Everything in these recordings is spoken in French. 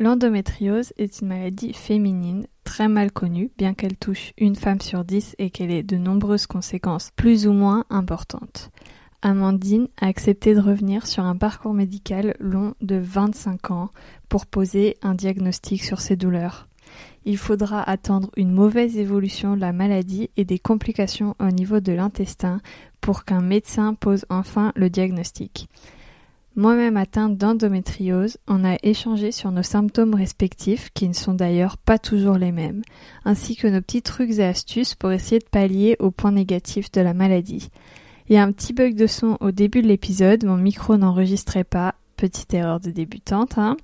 L'endométriose est une maladie féminine très mal connue, bien qu'elle touche une femme sur dix et qu'elle ait de nombreuses conséquences plus ou moins importantes. Amandine a accepté de revenir sur un parcours médical long de 25 ans pour poser un diagnostic sur ses douleurs. Il faudra attendre une mauvaise évolution de la maladie et des complications au niveau de l'intestin pour qu'un médecin pose enfin le diagnostic. Moi-même atteinte d'endométriose, on a échangé sur nos symptômes respectifs, qui ne sont d'ailleurs pas toujours les mêmes, ainsi que nos petits trucs et astuces pour essayer de pallier aux points négatifs de la maladie. Il y a un petit bug de son au début de l'épisode, mon micro n'enregistrait pas, petite erreur de débutante, hein.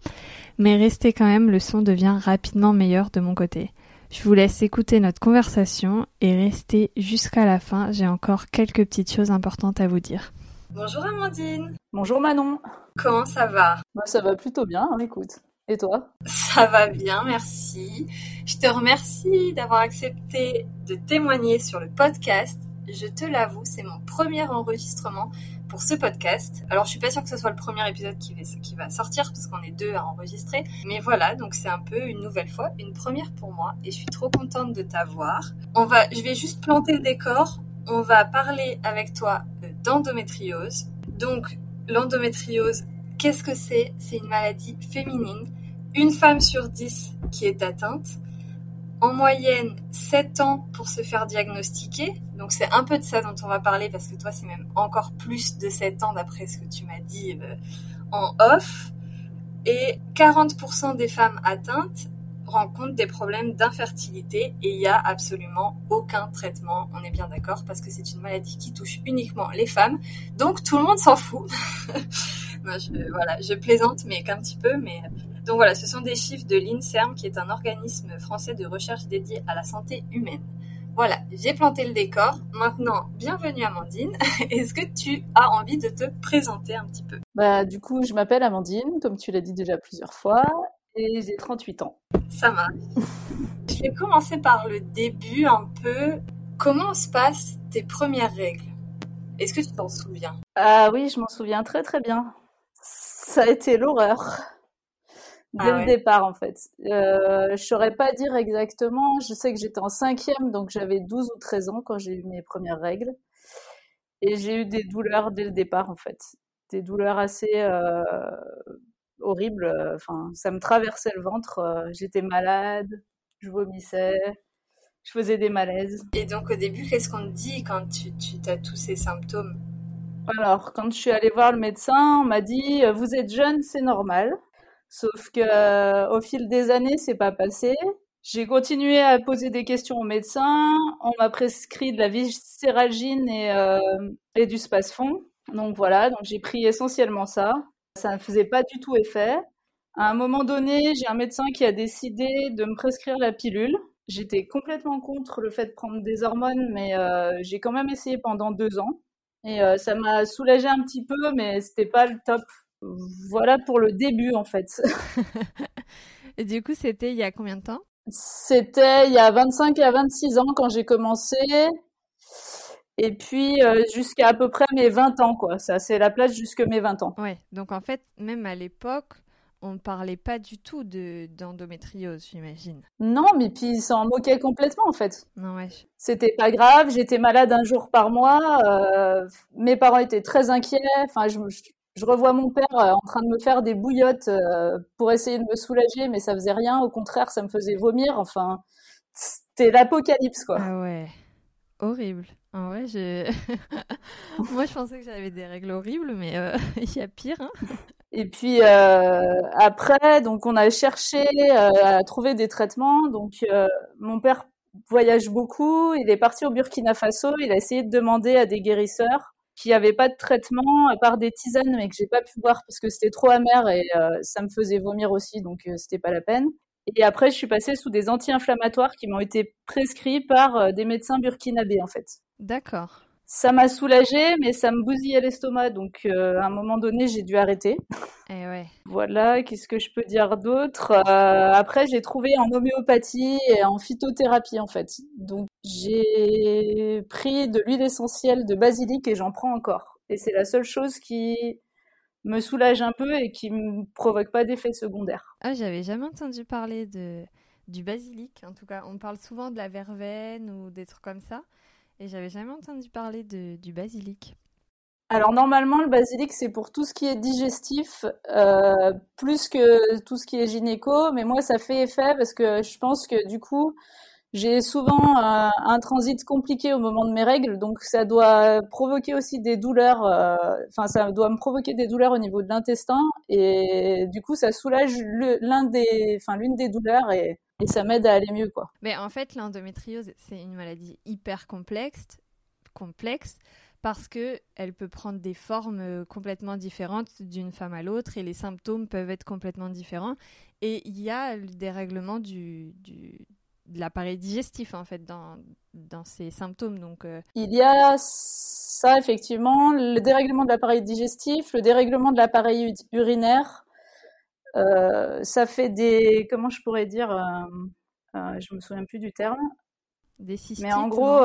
mais restez quand même, le son devient rapidement meilleur de mon côté. Je vous laisse écouter notre conversation et rester jusqu'à la fin, j'ai encore quelques petites choses importantes à vous dire. Bonjour Amandine. Bonjour Manon. Comment ça va? Bah, Ça va plutôt bien, hein, écoute. Et toi? Ça va bien, merci. Je te remercie d'avoir accepté de témoigner sur le podcast. Je te l'avoue, c'est mon premier enregistrement pour ce podcast. Alors, je suis pas sûre que ce soit le premier épisode qui va, qui va sortir parce qu'on est deux à enregistrer. Mais voilà, donc c'est un peu une nouvelle fois, une première pour moi et je suis trop contente de t'avoir. On va, je vais juste planter le décor. On va parler avec toi d'endométriose. Donc, l'endométriose, qu'est-ce que c'est? C'est une maladie féminine. Une femme sur dix qui est atteinte en moyenne 7 ans pour se faire diagnostiquer. Donc c'est un peu de ça dont on va parler parce que toi c'est même encore plus de 7 ans d'après ce que tu m'as dit euh, en off. Et 40% des femmes atteintes rencontrent des problèmes d'infertilité et il n'y a absolument aucun traitement, on est bien d'accord, parce que c'est une maladie qui touche uniquement les femmes. Donc tout le monde s'en fout. Moi, je, voilà, je plaisante mais qu'un petit peu, mais donc voilà, ce sont des chiffres de l'INSERM, qui est un organisme français de recherche dédié à la santé humaine. Voilà, j'ai planté le décor. Maintenant, bienvenue Amandine. Est-ce que tu as envie de te présenter un petit peu? Bah du coup, je m'appelle Amandine, comme tu l'as dit déjà plusieurs fois, j'ai 38 ans. Ça marche. je vais commencer par le début un peu. Comment se passent tes premières règles? Est-ce que tu t'en souviens? Ah oui, je m'en souviens très très bien. Ça a été l'horreur dès ah le départ en fait. Euh, je saurais pas dire exactement. Je sais que j'étais en cinquième, donc j'avais 12 ou 13 ans quand j'ai eu mes premières règles. Et j'ai eu des douleurs dès le départ en fait. Des douleurs assez euh, horribles. Enfin, ça me traversait le ventre. Euh, j'étais malade, je vomissais, je faisais des malaises. Et donc au début, qu'est-ce qu'on te dit quand tu, tu as tous ces symptômes? Alors, quand je suis allée voir le médecin, on m'a dit Vous êtes jeune, c'est normal. Sauf que euh, au fil des années, c'est pas passé. J'ai continué à poser des questions au médecin. On m'a prescrit de la viscéralgine et, euh, et du spasfon. Donc voilà, donc j'ai pris essentiellement ça. Ça ne faisait pas du tout effet. À un moment donné, j'ai un médecin qui a décidé de me prescrire la pilule. J'étais complètement contre le fait de prendre des hormones, mais euh, j'ai quand même essayé pendant deux ans. Et euh, ça m'a soulagé un petit peu, mais c'était pas le top voilà pour le début en fait. Et du coup, c'était il y a combien de temps? C'était il y a 25 à 26 ans quand j'ai commencé. Et puis euh, jusqu'à à peu près mes 20 ans, quoi. Ça, c'est la place jusque mes 20 ans. Ouais, donc en fait, même à l'époque, on ne parlait pas du tout de, d'endométriose, j'imagine. Non, mais puis ils s'en moquaient complètement, en fait. Non, ouais. C'était pas grave, j'étais malade un jour par mois. Euh, mes parents étaient très inquiets. Enfin, je, je revois mon père euh, en train de me faire des bouillottes euh, pour essayer de me soulager, mais ça faisait rien. Au contraire, ça me faisait vomir. Enfin, c'était l'apocalypse, quoi. Ah ouais, horrible. En vrai, je... moi je pensais que j'avais des règles horribles, mais euh, il y a pire. Hein et puis euh, après, donc on a cherché euh, à trouver des traitements. Donc euh, mon père voyage beaucoup, il est parti au Burkina Faso, il a essayé de demander à des guérisseurs qui n'avaient pas de traitement à part des tisanes, mais que j'ai pas pu boire parce que c'était trop amer et ça me faisait vomir aussi, donc c'était pas la peine. Et après, je suis passée sous des anti-inflammatoires qui m'ont été prescrits par des médecins burkinabés en fait. D'accord. Ça m'a soulagée, mais ça me bousillait l'estomac, donc euh, à un moment donné, j'ai dû arrêter. Eh ouais. Voilà, qu'est-ce que je peux dire d'autre euh, Après, j'ai trouvé en homéopathie et en phytothérapie, en fait. Donc, j'ai pris de l'huile essentielle de basilic et j'en prends encore. Et c'est la seule chose qui me soulage un peu et qui me provoque pas d'effet secondaire. Ah, j'avais jamais entendu parler de du basilic. En tout cas, on parle souvent de la verveine ou des trucs comme ça. Et j'avais jamais entendu parler de, du basilic. Alors normalement, le basilic, c'est pour tout ce qui est digestif, euh, plus que tout ce qui est gynéco. Mais moi, ça fait effet parce que je pense que du coup, j'ai souvent euh, un transit compliqué au moment de mes règles, donc ça doit provoquer aussi des douleurs. Euh, enfin, ça doit me provoquer des douleurs au niveau de l'intestin, et du coup, ça soulage des, l'une des douleurs et ça m'aide à aller mieux quoi. Mais en fait, l'endométriose, c'est une maladie hyper complexe, complexe parce que elle peut prendre des formes euh, complètement différentes d'une femme à l'autre et les symptômes peuvent être complètement différents et il y a le dérèglement du de l'appareil digestif en fait dans, dans ces symptômes donc euh, il y a ça effectivement le dérèglement de l'appareil digestif le dérèglement de l'appareil urinaire euh, ça fait des, comment je pourrais dire, euh, euh, je me souviens plus du terme. Des cystites, Mais en gros,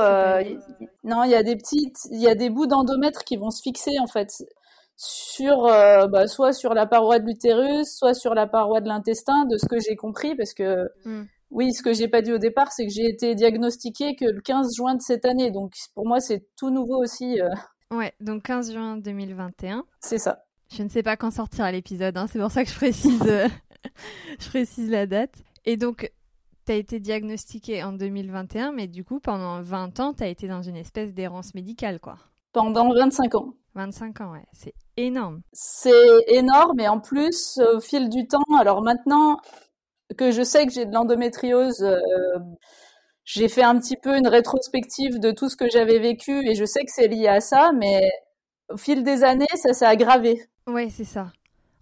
non, il y a des petites, il y a des bouts d'endomètre qui vont se fixer en fait sur, bah, soit sur la paroi de l'utérus, soit sur la paroi de l'intestin, de ce que j'ai compris, parce que hmm. Oui, ce que j'ai pas dit au départ, c'est que j'ai été diagnostiquée que le 15 juin de cette année, donc pour moi c'est tout nouveau aussi. Ouais, donc 15 juin 2021. C'est ça. Je ne sais pas quand sortira l'épisode, hein, c'est pour ça que je précise, euh, je précise la date. Et donc, tu as été diagnostiqué en 2021, mais du coup, pendant 20 ans, tu as été dans une espèce d'errance médicale, quoi. Pendant 25 ans. 25 ans, ouais, c'est énorme. C'est énorme, et en plus, au fil du temps, alors maintenant que je sais que j'ai de l'endométriose, euh, j'ai fait un petit peu une rétrospective de tout ce que j'avais vécu, et je sais que c'est lié à ça, mais au fil des années, ça s'est aggravé. Ouais, c'est ça.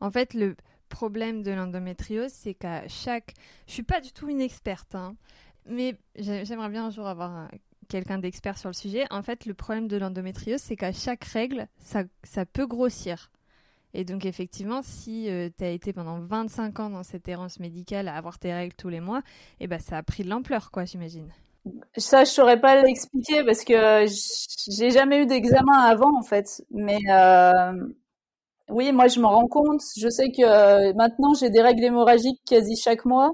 En fait, le problème de l'endométriose, c'est qu'à chaque... Je suis pas du tout une experte, hein, mais j'aimerais bien un jour avoir quelqu'un d'expert sur le sujet. En fait, le problème de l'endométriose, c'est qu'à chaque règle, ça, ça, peut grossir. Et donc, effectivement, si euh, tu as été pendant 25 ans dans cette errance médicale à avoir tes règles tous les mois, eh ben, ça a pris de l'ampleur, quoi, j'imagine. Ça, je saurais pas l'expliquer parce que j'ai jamais eu d'examen avant, en fait. Mais euh, oui, moi je m'en rends compte. Je sais que euh, maintenant j'ai des règles hémorragiques quasi chaque mois.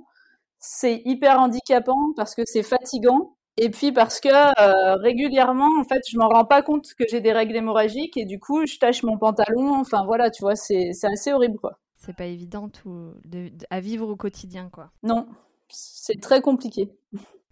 C'est hyper handicapant parce que c'est fatigant. Et puis parce que euh, régulièrement, en fait, je m'en rends pas compte que j'ai des règles hémorragiques et du coup, je tâche mon pantalon. Enfin voilà, tu vois, c'est assez horrible quoi. C'est pas évident tout à vivre au quotidien quoi. Non, c'est très compliqué.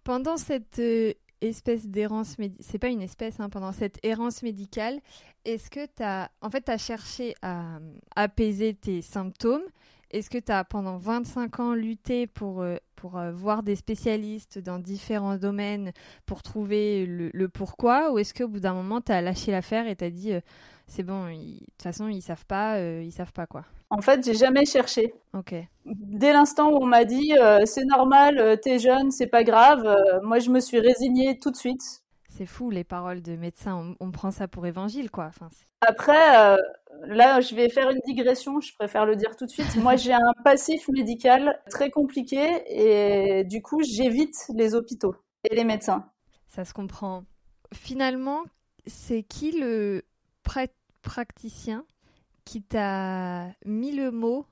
Pendant cette euh, espèce d'errance, c'est pas une espèce, hein, pendant cette errance médicale, est-ce que tu as, en fait, as cherché à apaiser tes symptômes Est-ce que tu as, pendant 25 ans, lutté pour, euh, pour euh, voir des spécialistes dans différents domaines pour trouver le, pourquoi Ou est-ce qu'au bout d'un moment, tu as lâché l'affaire et tu as dit, c'est bon, de toute façon, ils savent pas, ils savent pas quoi? En fait, j'ai jamais cherché. Ok. Dès l'instant où on m'a dit euh, c'est normal, euh, t'es jeune, c'est pas grave, euh, moi je me suis résignée tout de suite. C'est fou les paroles de médecins, on, prend ça pour évangile quoi. Enfin, Après, là je vais faire une digression, je préfère le dire tout de suite. moi j'ai un passif médical très compliqué et du coup j'évite les hôpitaux et les médecins. Ça se comprend. Finalement, c'est qui le praticien qui t'a mis le mot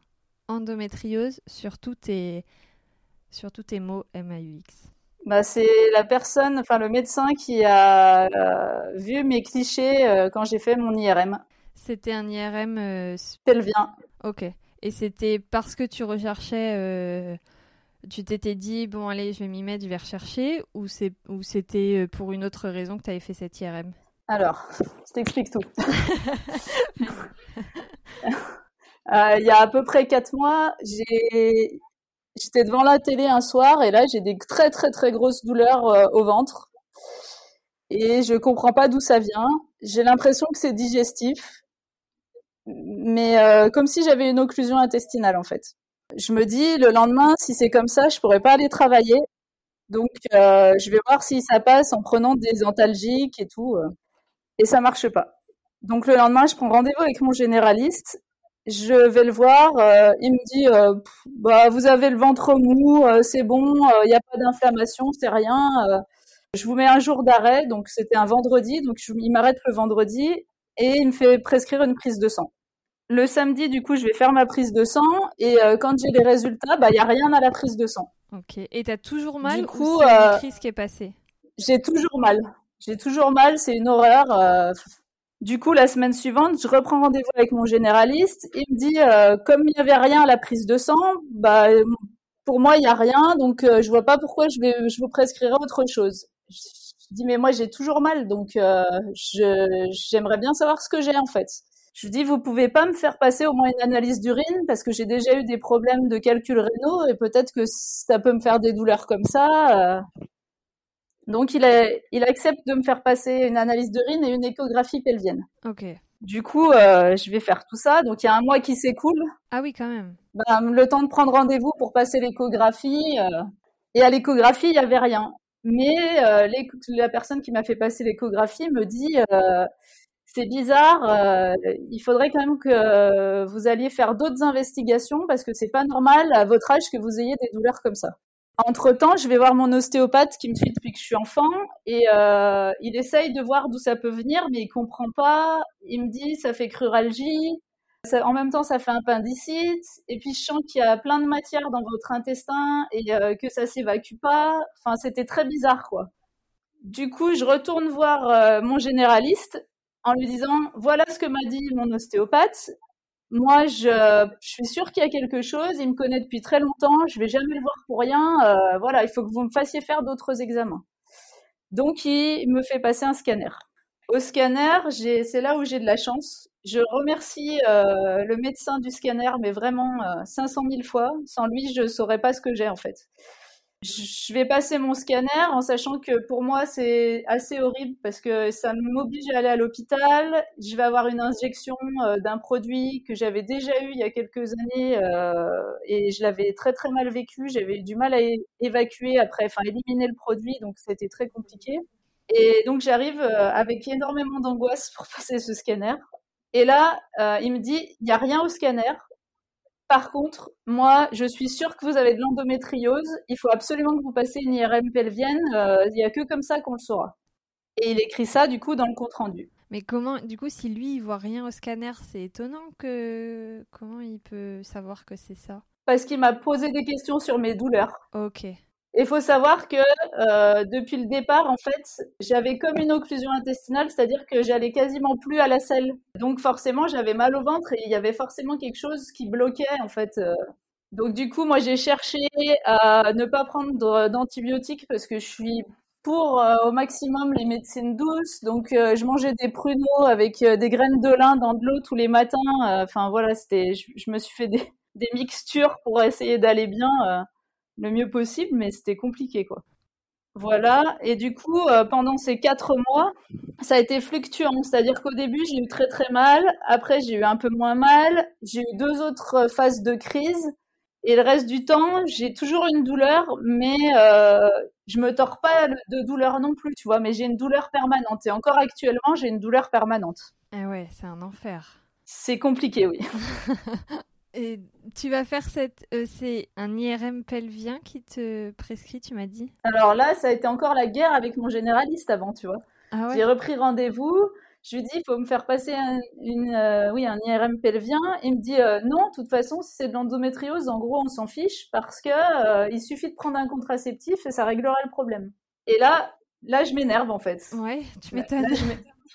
endométriose sur tous tes, sur tous tes mots MAUX bah, c'est la personne, enfin le médecin qui a euh, vu mes clichés euh, quand j'ai fait mon IRM. C'était un IRM euh, pelvien. Ok. Et c'était parce que tu recherchais Tu t'étais dit, bon, allez, je vais m'y mettre, je vais rechercher, ou c'était pour une autre raison que tu avais fait cette IRM Alors, je t'explique tout. Euh, il y a à peu près quatre mois, j'étais devant la télé un soir et là, j'ai des très très très grosses douleurs euh, au ventre. Et je comprends pas d'où ça vient. J'ai l'impression que c'est digestif, mais euh, comme si j'avais une occlusion intestinale en fait. Je me dis le lendemain, si c'est comme ça, je pourrais pas aller travailler. Donc je vais voir si ça passe en prenant des antalgiques et tout. et ça marche pas. Donc le lendemain, je prends rendez-vous avec mon généraliste je vais le voir. Euh, il me dit, euh, bah, vous avez le ventre mou, euh, c'est bon, il n'y a pas d'inflammation, c'est rien. je vous mets un jour d'arrêt, donc c'était un vendredi, donc il m'arrête le vendredi et il me fait prescrire une prise de sang. Le samedi, du coup, je vais faire ma prise de sang et quand j'ai les résultats, bah il y a rien à la prise de sang. Ok. Et t'as toujours mal du coup, c'est une crise qui est passée? J'ai toujours mal. J'ai toujours mal. C'est une horreur. Du coup, la semaine suivante, je reprends rendez-vous avec mon généraliste. Il me dit, euh, comme il n'y avait rien à la prise de sang, bah, pour moi, il n'y a rien, donc euh, je vois pas pourquoi je vais, je vous prescrirai autre chose. Je, dis, mais moi, j'ai toujours mal, donc euh, j'aimerais bien savoir ce que j'ai en fait. Je dis, vous pouvez pas me faire passer au moins une analyse d'urine parce que j'ai déjà eu des problèmes de calcul rénaux et peut-être que ça peut me faire des douleurs comme ça. Donc il, il accepte de me faire passer une analyse d'urine et une échographie pelvienne. Ok. Du coup, euh, je vais faire tout ça. Donc il y a un mois qui s'écoule. Ah oui, quand même. Ben, le temps de prendre rendez-vous pour passer l'échographie. Euh, et à l'échographie, il n'y avait rien. Mais euh, la personne qui m'a fait passer l'échographie me dit c'est bizarre, il faudrait quand même que vous alliez faire d'autres investigations parce que c'est pas normal à votre âge que vous ayez des douleurs comme ça. Entre-temps, je vais voir mon ostéopathe qui me suit depuis que je suis enfant et euh, il essaye de voir d'où ça peut venir, mais il comprend pas. Il me dit ça fait cruralgie, en même temps ça fait appendicite, et puis je sens qu'il y a plein de matière dans votre intestin et euh, que ça s'évacue pas. Enfin, c'était très bizarre quoi. Du coup, je retourne voir euh, mon généraliste en lui disant voilà ce que m'a dit mon ostéopathe moi, je, suis sûre qu'il y a quelque chose. Il me connaît depuis très longtemps. Je vais jamais le voir pour rien. Euh, voilà, il faut que vous me fassiez faire d'autres examens. Donc, il me fait passer un scanner. Au scanner, c'est là où j'ai de la chance. Je remercie euh, le médecin du scanner, mais vraiment 500 euh, 000 fois. Sans lui, je saurais pas ce que j'ai en fait je vais passer mon scanner en sachant que pour moi c'est assez horrible parce que ça m'oblige à aller à l'hôpital. Je vais avoir une injection euh, d'un produit que j'avais déjà eu il y a quelques années euh, et je l'avais très très mal vécu. J'avais eu du mal à évacuer après, enfin éliminer le produit, donc c'était très compliqué. Et donc j'arrive euh, avec énormément d'angoisse pour passer ce scanner. Et là, il me dit, il n'y a rien au scanner, par contre, moi, je suis sûre que vous avez de l'endométriose. Il faut absolument que vous passiez une IRM pelvienne. Euh, il n'y a que comme ça qu'on le saura. Et il écrit ça, du coup, dans le compte rendu. Mais comment, du coup, si lui, il voit rien au scanner, c'est étonnant que. Comment il peut savoir que c'est ça? Parce qu'il m'a posé des questions sur mes douleurs. Ok. Il faut savoir que euh, depuis le départ, en fait, j'avais comme une occlusion intestinale, c'est-à-dire que j'allais quasiment plus à la selle. Donc forcément, j'avais mal au ventre et il y avait forcément quelque chose qui bloquait, en fait. Euh. Donc du coup, moi, j'ai cherché à ne pas prendre d'antibiotiques parce que je suis pour euh, au maximum les médecines douces. Donc je mangeais des pruneaux avec des graines de lin dans de l'eau tous les matins. Enfin voilà, c'était, je, me suis fait des, des mixtures pour essayer d'aller bien le mieux possible, mais c'était compliqué, quoi. Voilà. Et du coup, euh, pendant ces quatre mois, ça a été fluctuant. C'est-à-dire qu'au début, j'ai eu très très mal. Après, j'ai eu un peu moins mal. J'ai eu deux autres phases de crise. Et le reste du temps, j'ai toujours une douleur, mais euh, je me tords pas de douleur non plus, tu vois. Mais j'ai une douleur permanente. Et encore actuellement, j'ai une douleur permanente. Ah ouais, c'est un enfer. C'est compliqué, oui. Et tu vas faire cette. Euh, c'est un IRM pelvien qui te prescrit, tu m'as dit? Alors là, ça a été encore la guerre avec mon généraliste avant, tu vois. Ah J'ai repris rendez-vous. Je lui dis, il faut me faire passer un, une, euh, oui, un IRM pelvien. Il me dit, euh, non, de toute façon, si c'est de l'endométriose, en gros, on s'en fiche parce que il suffit de prendre un contraceptif et ça réglera le problème. Et là, là, je m'énerve en fait. Ouais, tu m'étonnes.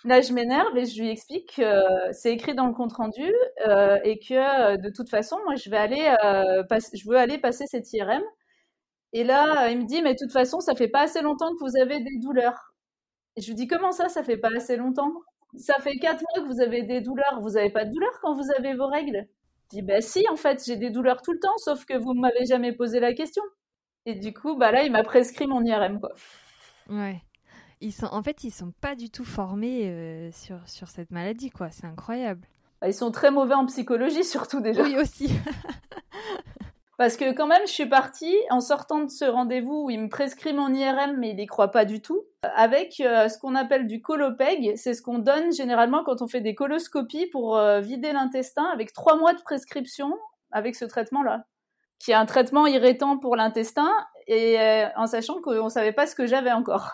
Là, je m'énerve et je lui explique que c'est écrit dans le compte rendu euh, et que de toute façon, moi, je vais aller, euh, je veux aller passer cette IRM. Et là, il me dit, mais de toute façon, ça fait pas assez longtemps que vous avez des douleurs. Je lui dis, comment ça, ça fait pas assez longtemps? Ça fait quatre mois que vous avez des douleurs. Vous avez pas de douleurs quand vous avez vos règles? Je dis, bah si, en fait, j'ai des douleurs tout le temps, sauf que vous m'avez jamais posé la question. Et du coup, bah là, il m'a prescrit mon IRM, quoi. Ouais. Ils sont, en fait, ils sont pas du tout formés euh, sur, sur cette maladie, quoi. C'est incroyable. Bah, ils sont très mauvais en psychologie, surtout déjà. Oui, aussi. Parce que quand même, je suis partie en sortant de ce rendez-vous où il me prescrit mon IRM, mais il y croit pas du tout, avec euh, ce qu'on appelle du colopeg. C'est ce qu'on donne généralement quand on fait des coloscopies pour euh, vider l'intestin, avec trois mois de prescription avec ce traitement-là, qui est un traitement irritant pour l'intestin, et euh, en sachant qu'on savait pas ce que j'avais encore.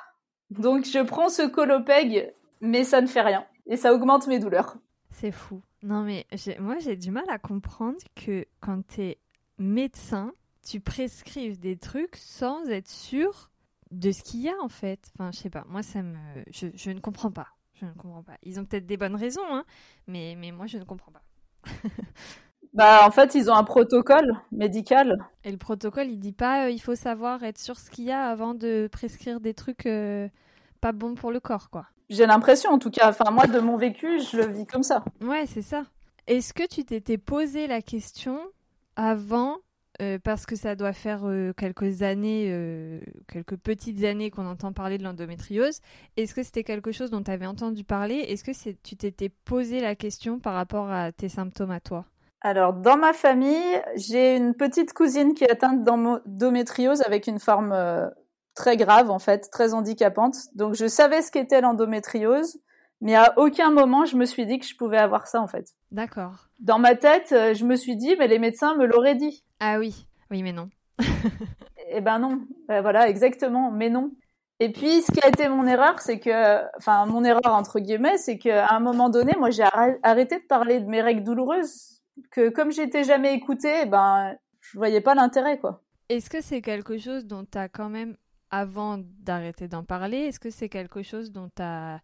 Donc je prends ce colopeg, mais ça ne fait rien, et ça augmente mes douleurs. C'est fou. Non mais moi j'ai du mal à comprendre que quand tu es médecin, tu prescrives des trucs sans être sûr de ce qu'il y a en fait. Enfin, je sais pas. Moi, ça me, je, ne comprends pas. Je ne comprends pas. Ils ont peut-être des bonnes raisons, hein, mais mais moi, je ne comprends pas. bah, en fait, ils ont un protocole médical. Et le protocole, il dit pas, euh, il faut savoir être sûr ce qu'il y a avant de prescrire des trucs euh, pas bons pour le corps, quoi. J'ai l'impression, en tout cas. Enfin, moi, de mon vécu, je le vis comme ça. Ouais, c'est ça. Est-ce que tu t'étais posé la question avant, euh, parce que ça doit faire quelques années, quelques petites années qu'on entend parler de l'endométriose, est-ce que c'était quelque chose dont tu avais entendu parler? Est-ce que tu t'étais posé la question par rapport à tes symptômes à toi? Alors, dans ma famille, j'ai une petite cousine qui est atteinte d'endométriose avec une forme très grave, en fait, très handicapante. Donc, je savais ce qu'était l'endométriose. Mais à aucun moment, je me suis dit que je pouvais avoir ça, en fait. D'accord. Dans ma tête, euh, je me suis dit, mais les médecins me l'auraient dit. Ah oui, oui, mais non. eh ben non. Ben voilà, exactement, mais non. Et puis, ce qui a été mon erreur, c'est que, enfin, mon erreur entre guillemets, c'est qu'à un moment donné, moi, j'ai arrêté de parler de mes règles douloureuses, que comme j'étais jamais écoutée, ben, je voyais pas l'intérêt, quoi. Est-ce que c'est quelque chose dont tu as quand même, avant d'arrêter d'en parler, est-ce que c'est quelque chose dont tu as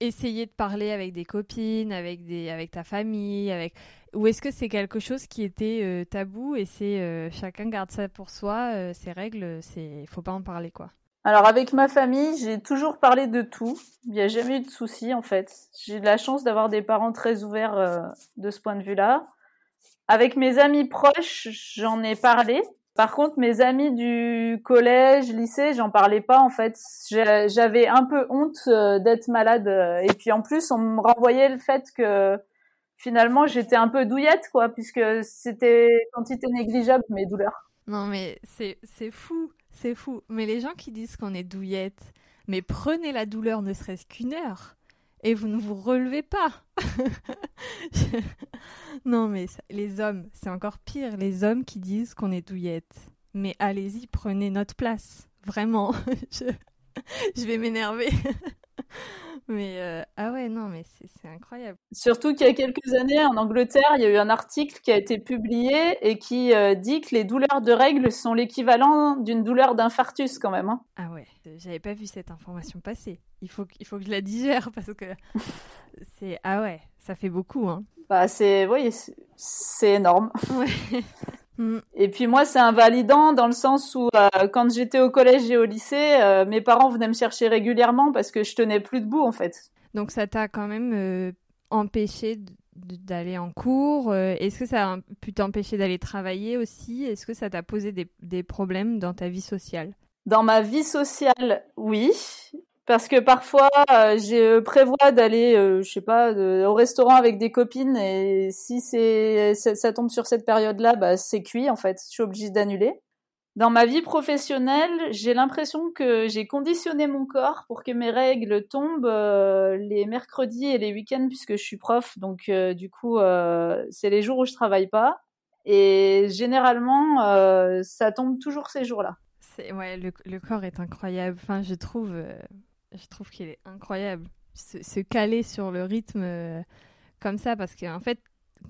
essayer de parler avec des copines, avec, des, avec ta famille, avec... ou est-ce que c'est quelque chose qui était euh, tabou et c'est euh, chacun garde ça pour soi, euh, ces règles, c'est faut pas en parler quoi. Alors avec ma famille, j'ai toujours parlé de tout. Il n'y a jamais eu de soucis en fait. J'ai de la chance d'avoir des parents très ouverts de ce point de vue-là. Avec mes amis proches, j'en ai parlé par contre, mes amis du collège, lycée, j'en parlais pas en fait. J'avais un peu honte euh, d'être malade. Et puis en plus, on me renvoyait le fait que finalement j'étais un peu douillette, quoi, puisque c'était quantité négligeable mes douleurs. Non, mais c'est fou, c'est fou. Mais les gens qui disent qu'on est douillette, mais prenez la douleur ne serait-ce qu'une heure et vous ne vous relevez pas. non, mais les hommes, c'est encore pire, les hommes qui disent qu'on est douillette. Mais allez-y, prenez notre place. Vraiment, je, vais m'énerver. mais euh, ah ouais, non, mais c'est incroyable. Surtout qu'il y a quelques années, en Angleterre, il y a eu un article qui a été publié et qui euh, dit que les douleurs de règles sont l'équivalent d'une douleur d'infarctus quand même. Hein. Ah j'avais pas vu cette information passer. Il faut, il faut que je la digère parce que c'est ah ouais, ça fait beaucoup hein. Bah c'est oui, c'est énorme. Mm. Et puis moi, c'est invalidant dans le sens où euh, quand j'étais au collège et au lycée, euh, mes parents venaient me chercher régulièrement parce que je tenais plus debout en fait. Donc ça t'a quand même euh, empêché d'aller en cours Est-ce que ça a pu t'empêcher d'aller travailler aussi? Est-ce que ça t'a posé des, des problèmes dans ta vie sociale? Dans ma vie sociale, oui. Parce que parfois euh, je prévois d'aller euh, je sais pas au restaurant avec des copines et si c'est ça, tombe sur cette période-là bah c'est cuit en fait. Je suis obligée d'annuler. Dans ma vie professionnelle j'ai l'impression que j'ai conditionné mon corps pour que mes règles tombent euh, les mercredis et les week-ends puisque je suis prof. Donc du coup c'est les jours où je travaille pas. Et généralement ça tombe toujours ces jours-là ouais le, le, corps est incroyable enfin je trouve je trouve qu'il est incroyable. Se, caler sur le rythme euh, comme ça, parce qu'en fait,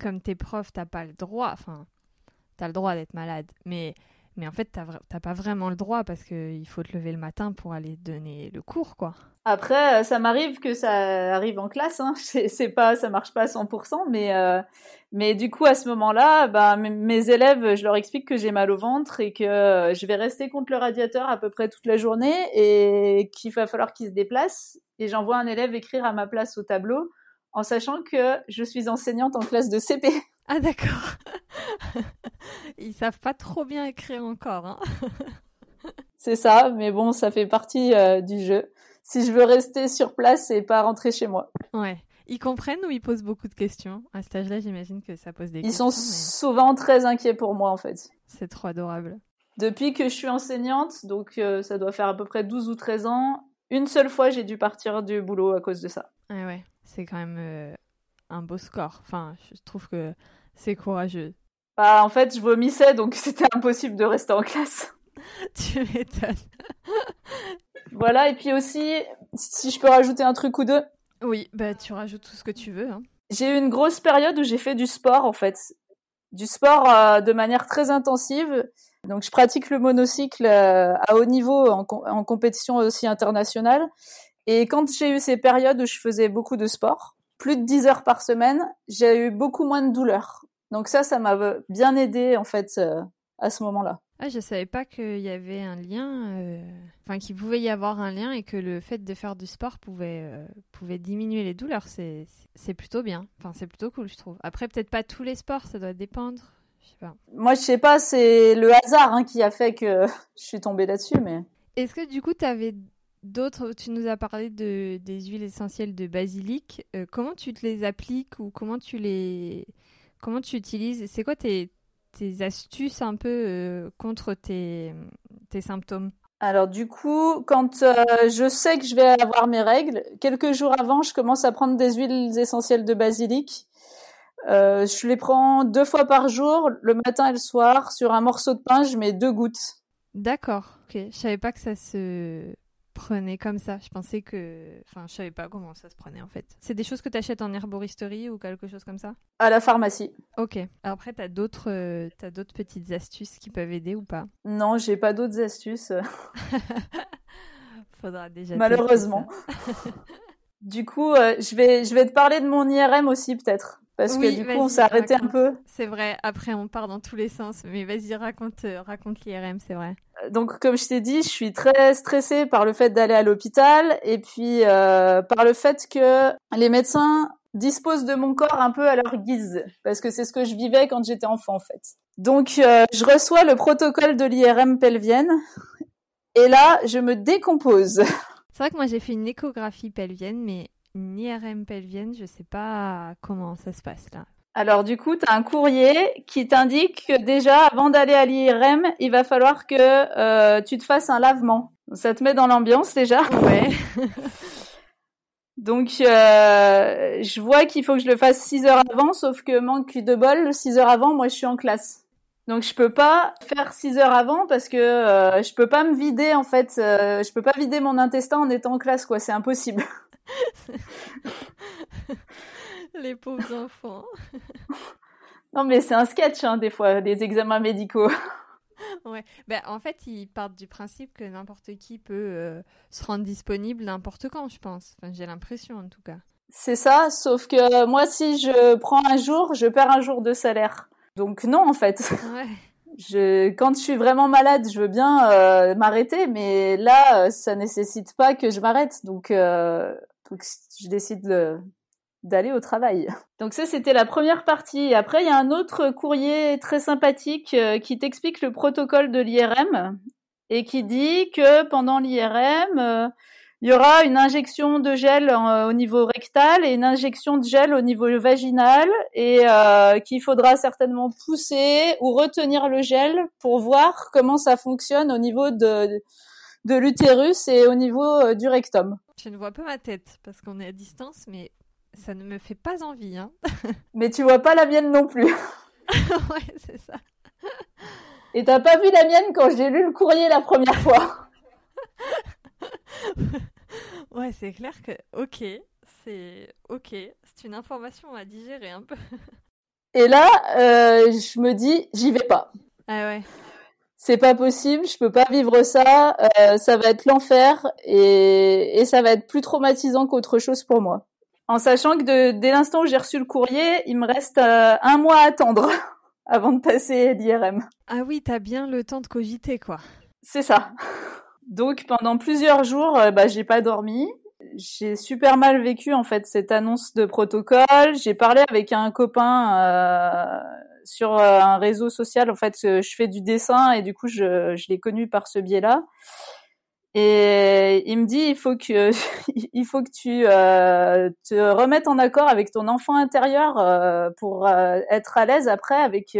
comme t'es prof, t'as pas le droit, enfin, t'as le droit d'être malade, mais, Mais en fait, t'as pas vraiment le droit parce qu'il faut te lever le matin pour aller donner le cours, quoi. Après, euh, ça m'arrive que ça arrive en classe. Hein. C'est pas, ça marche pas à 100%, mais euh, mais du coup à ce moment-là, bah, mes élèves, je leur explique que j'ai mal au ventre et que je vais rester contre le radiateur à peu près toute la journée et qu'il va falloir qu'ils se déplacent. Et j'envoie un élève écrire à ma place au tableau en sachant que je suis enseignante en classe de CP. Ah d'accord. Ils savent pas trop bien écrire encore. Hein C'est ça, mais bon, ça fait partie euh, du jeu. Si je veux rester sur place et pas rentrer chez moi. Ouais. Ils comprennent ou ils posent beaucoup de questions? À cet âge-là, j'imagine que ça pose des ils questions. Ils sont souvent très inquiets pour moi, en fait. C'est trop adorable. Depuis que je suis enseignante, donc euh, ça doit faire à peu près 12 ou 13 ans, une seule fois j'ai dû partir du boulot à cause de ça. Ah ouais, c'est quand même euh, un beau score. Enfin, je trouve que c'est courageux. Bah, en fait, je vomissais, donc c'était impossible de rester en classe. tu m'étonnes. voilà, et puis aussi, si je peux rajouter un truc ou deux. Oui, bah tu rajoutes tout ce que tu veux. Hein. J'ai eu une grosse période où j'ai fait du sport, en fait. Du sport euh, de manière très intensive. Donc, je pratique le monocycle euh, à haut niveau en, en compétition aussi internationale. Et quand j'ai eu ces périodes où je faisais beaucoup de sport, plus de 10 heures par semaine, j'ai eu beaucoup moins de douleurs. Donc ça, ça m'a bien aidé en fait euh, à ce moment-là. Ah, je savais pas qu'il y avait un lien, euh... enfin qu'il pouvait y avoir un lien et que le fait de faire du sport pouvait euh, pouvait diminuer les douleurs. C'est plutôt bien. Enfin, c'est plutôt cool, je trouve. Après, peut-être pas tous les sports, ça doit dépendre. Je sais pas. Moi, je sais pas, c'est le hasard hein, qui a fait que je suis tombée là-dessus, mais. Est-ce que du coup, tu avais d'autres, tu nous as parlé de, des huiles essentielles de basilic. Euh, comment tu te les appliques ou comment tu les, comment tu utilises C'est quoi tes, tes astuces un peu euh, contre tes, tes symptômes? Alors du coup, quand euh, je sais que je vais avoir mes règles, quelques jours avant, je commence à prendre des huiles essentielles de basilic. je les prends deux fois par jour, le matin et le soir. Sur un morceau de pain, je mets deux gouttes. D'accord. Ok. Je savais pas que ça se prenait comme ça. Je pensais que. Enfin, je savais pas comment ça se prenait en fait. C'est des choses que tu achètes en herboristerie ou quelque chose comme ça? À la pharmacie. Ok. Après, tu as d'autres euh, d'autres petites astuces qui peuvent aider ou pas? Non, j'ai pas d'autres astuces. Faudra déjà. Malheureusement. du coup, euh, je, vais, je vais te parler de mon IRM aussi peut-être. Parce que du coup, on s'est arrêté un peu. C'est vrai, après on part dans tous les sens. Mais vas-y, raconte, euh, raconte l'IRM, c'est vrai. Donc, comme je t'ai dit, je suis très stressée par le fait d'aller à l'hôpital et puis euh, par le fait que les médecins disposent de mon corps un peu à leur guise. Parce que c'est ce que je vivais quand j'étais enfant, en fait. Donc, euh, je reçois le protocole de l'IRM pelvienne et là, je me décompose. C'est vrai que moi, j'ai fait une échographie pelvienne, mais une IRM pelvienne, je sais pas comment ça se passe là. Alors du coup, tu as un courrier qui t'indique que déjà, avant d'aller à l'IRM, il va falloir que euh, tu te fasses un lavement. Ça te met dans l'ambiance déjà. Ouais. Donc euh, je vois qu'il faut que je le fasse 6 heures avant, sauf que manque de bol, 6 heures avant, moi je suis en classe. Donc je peux pas faire 6 heures avant parce que euh, je peux pas me vider en fait, euh, je peux pas vider mon intestin en étant en classe quoi, c'est impossible. Les pauvres enfants. non, mais c'est un sketch, hein, des fois, les examens médicaux. ouais. Ben, en fait, ils partent du principe que n'importe qui peut euh, se rendre disponible n'importe quand, je pense. Enfin, j'ai l'impression, en tout cas. C'est ça, sauf que moi, si je prends un jour, je perds un jour de salaire. Donc non, en fait. Ouais. Je, quand je suis vraiment malade, je veux bien euh, m'arrêter, mais là, ça nécessite pas que je m'arrête. Donc, euh, donc, je décide d'aller au travail. Donc ça, c'était la première partie. Après, il y a un autre courrier très sympathique euh, qui t'explique le protocole de l'IRM et qui dit que pendant l'IRM, euh, il y aura une injection de gel au niveau rectal et une injection de gel au niveau vaginal et euh, qu'il faudra certainement pousser ou retenir le gel pour voir comment ça fonctionne au niveau de, de l'utérus et au niveau euh, du rectum. Je ne vois pas ma tête parce qu'on est à distance, mais ça ne me fait pas envie. Hein. mais tu vois pas la mienne non plus. ouais, c'est ça. Et t'as pas vu la mienne quand j'ai lu le courrier la première fois? ouais, c'est clair que, ok, c'est ok, c'est une information à digérer un peu. Et là, euh, je me dis, j'y vais pas. Ah ouais. c'est pas possible, je peux pas vivre ça, euh, ça va être l'enfer et, et ça va être plus traumatisant qu'autre chose pour moi. En sachant que de, dès l'instant où j'ai reçu le courrier, il me reste euh, un mois à attendre avant de passer l'IRM. Ah oui, t'as bien le temps de cogiter, quoi. C'est ça. Donc pendant plusieurs jours, euh, bah, j'ai pas dormi. J'ai super mal vécu en fait cette annonce de protocole. J'ai parlé avec un copain euh, sur euh, un réseau social. En fait, je fais du dessin et du coup, je, je l'ai connu par ce biais-là. Et il me dit il faut que il faut que tu euh, te remettes en accord avec ton enfant intérieur euh, pour euh, être à l'aise après avec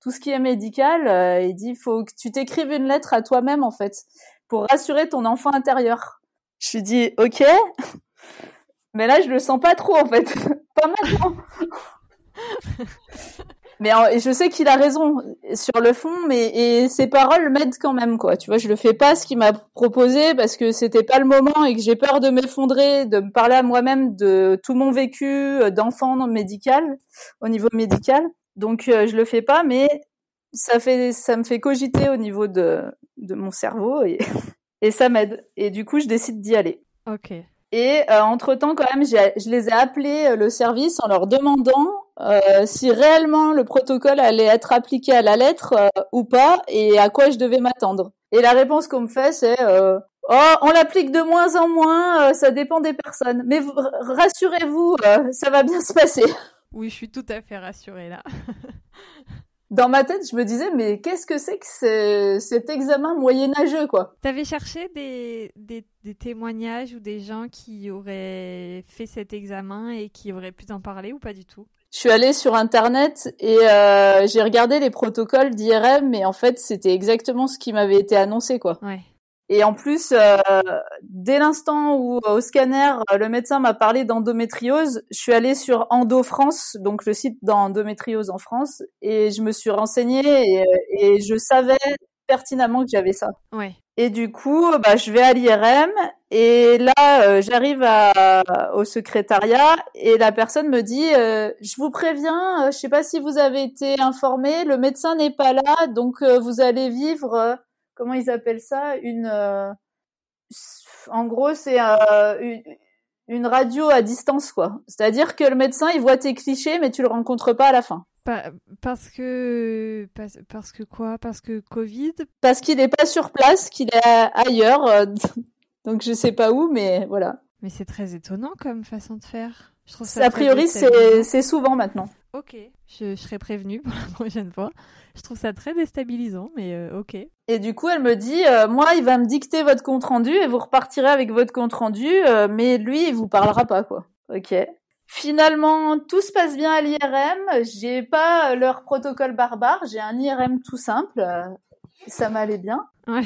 tout ce qui est médical. il dit il faut que tu t'écrives une lettre à toi-même en fait pour rassurer ton enfant intérieur. Je lui dis ok, mais là je le sens pas trop en fait, pas maintenant. Mais je sais qu'il a raison sur le fond, mais et ses paroles m'aident quand même quoi. Tu vois, je le fais pas ce qu'il m'a proposé parce que c'était pas le moment et que j'ai peur de m'effondrer, de me parler à moi-même de tout mon vécu euh, d'enfant médical au niveau médical. Donc euh, je le fais pas, mais ça fait ça me fait cogiter au niveau de de mon cerveau et et ça m'aide. Et du coup, je décide d'y aller. Ok. Et euh, entre temps, quand même, je les ai appelés le service en leur demandant euh, si réellement le protocole allait être appliqué à la lettre euh, ou pas et à quoi je devais m'attendre. Et la réponse qu'on me fait, c'est euh, Oh, on l'applique de moins en moins, ça dépend des personnes. Mais rassurez-vous, ça va bien se passer. Oui, je suis tout à fait rassurée là. Dans ma tête, je me disais, mais qu'est-ce que c'est que cet examen moyenâgeux, quoi? T'avais cherché des, des, des, témoignages ou des gens qui auraient fait cet examen et qui auraient pu t'en parler ou pas du tout? Je suis allée sur internet et euh, j'ai regardé les protocoles d'IRM, mais en fait c'était exactement ce qui m'avait été annoncé quoi. Ouais. Et en plus, euh, dès l'instant où au scanner le médecin m'a parlé d'endométriose, je suis allée sur Endo France, donc le site d'endométriose en France, et je me suis renseignée et, et je savais pertinemment que j'avais ça. Ouais. Et du coup, bah, je vais à l'IRM et là, euh, j'arrive au secrétariat et la personne me dit euh, Je vous préviens, euh, je sais pas si vous avez été informé, le médecin n'est pas là, donc vous allez vivre, comment ils appellent ça Une, en gros, c'est une, une radio à distance, quoi. C'est-à-dire que le médecin, il voit tes clichés, mais tu le rencontres pas à la fin parce que parce, que quoi? Parce que Covid? Parce qu'il n'est pas sur place, qu'il est ailleurs. Euh, donc je sais pas où, mais voilà. Mais c'est très étonnant comme façon de faire. Je trouve ça a priori, c'est souvent maintenant. Ok, je, serai prévenue pour la prochaine fois. Je trouve ça très déstabilisant, mais euh, ok. Et du coup, elle me dit, euh, moi, il va me dicter votre compte rendu et vous repartirez avec votre compte rendu, mais lui, il vous parlera pas, quoi. Ok. Finalement, tout se passe bien à l'IRM. J'ai pas leur protocole barbare. J'ai un IRM tout simple. Ça m'allait bien. Ouais.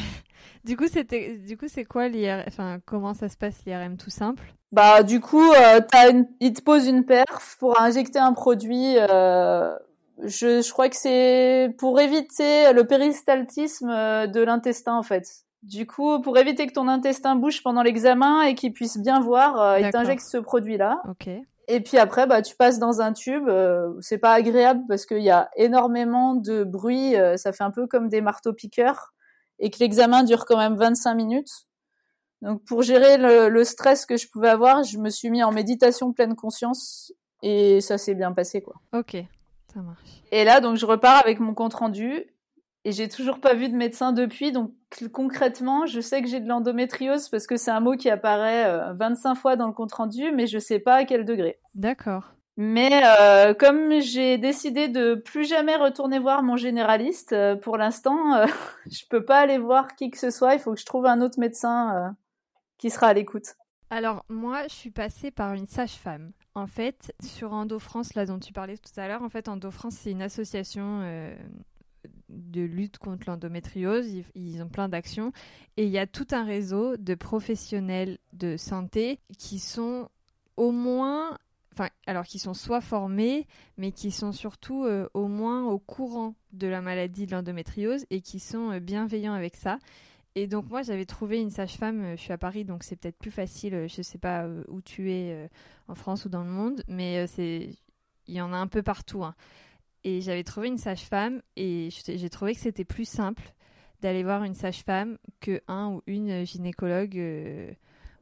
Du coup, c'était, du coup, c'est quoi l'IRM Enfin, comment ça se passe l'IRM tout simple? Bah, du coup, euh, as une... il te pose une perf pour injecter un produit. Euh... Je, je crois que c'est pour éviter le péristaltisme euh, de l'intestin, en fait. Du coup, pour éviter que ton intestin bouge pendant l'examen et qu'il puisse bien voir, euh, il t'injecte ce produit-là. Ok. Et puis après, bah, tu passes dans un tube. Euh, c'est pas agréable parce qu'il y a énormément de bruit. Euh, ça fait un peu comme des marteaux piqueurs et que l'examen dure quand même 25 minutes. Donc pour gérer le, stress que je pouvais avoir, je me suis mis en méditation pleine conscience et ça s'est bien passé quoi. Ok, ça marche. Et là donc je repars avec mon compte rendu et j'ai toujours pas vu de médecin depuis, donc concrètement, je sais que j'ai de l'endométriose parce que c'est un mot qui apparaît 25 euh, fois dans le compte rendu, mais je sais pas à quel degré. D'accord. Mais euh, comme j'ai décidé de plus jamais retourner voir mon généraliste, euh, pour l'instant, euh, je peux pas aller voir qui que ce soit. Il faut que je trouve un autre médecin qui sera à l'écoute. Alors moi, je suis passée par une sage-femme. En fait, sur Endo France, là dont tu parlais tout à l'heure, en fait, Endo France, c'est une association de lutte contre l'endométriose. Ils, ont plein d'actions. Et il y a tout un réseau de professionnels de santé qui sont au moins, enfin, alors qui sont soit formés, mais qui sont surtout euh, au moins au courant de la maladie de l'endométriose et qui sont euh, bienveillants avec ça. Et donc moi j'avais trouvé une sage-femme, euh, je suis à Paris donc c'est peut-être plus facile, je sais pas où tu es en France ou dans le monde, mais c'est il y en a un peu partout. Hein. Et j'avais trouvé une sage-femme et j'ai trouvé que c'était plus simple d'aller voir une sage-femme que un ou une gynécologue. Euh,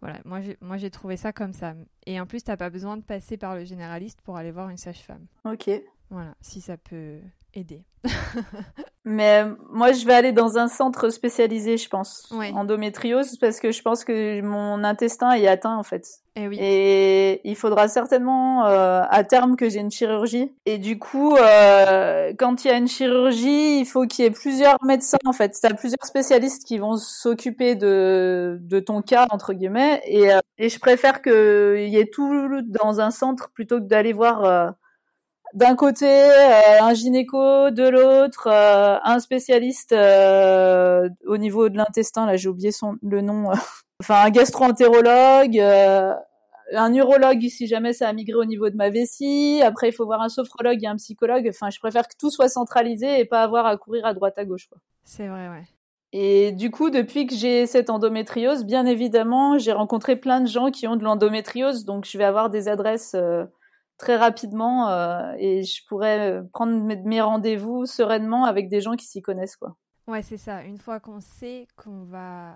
voilà, moi j'ai, moi j'ai trouvé ça comme ça. Et en plus, t'as pas besoin de passer par le généraliste pour aller voir une sage-femme. Ok. Voilà, si ça peut aider. Mais moi, je vais aller dans un centre spécialisé, je pense, endométriose, parce que je pense que mon intestin est atteint en fait. Et, eh oui. et il faudra certainement euh, à terme que j'ai une chirurgie. Et du coup, euh, quand il y a une chirurgie, il faut qu'il y ait plusieurs médecins en fait. Tu as plusieurs spécialistes qui vont s'occuper de, de ton cas entre guillemets. Et, euh, et je préfère qu'il y ait tout dans un centre plutôt que d'aller voir euh, d'un côté euh, un gynéco, de l'autre euh, un spécialiste euh, au niveau de l'intestin, là j'ai oublié son le nom, enfin un gastro-entérologue, un urologue si jamais ça a migré au niveau de ma vessie. Après il faut voir un sophrologue et un psychologue. Enfin je préfère que tout soit centralisé et pas avoir à courir à droite à gauche. C'est vrai, ouais. Et du coup, depuis que j'ai cette endométriose, bien évidemment, j'ai rencontré plein de gens qui ont de l'endométriose, donc je vais avoir des adresses très rapidement euh, et je pourrais prendre mes, rendez-vous sereinement avec des gens qui s'y connaissent quoi. Ouais, c'est ça. Une fois qu'on sait qu'on va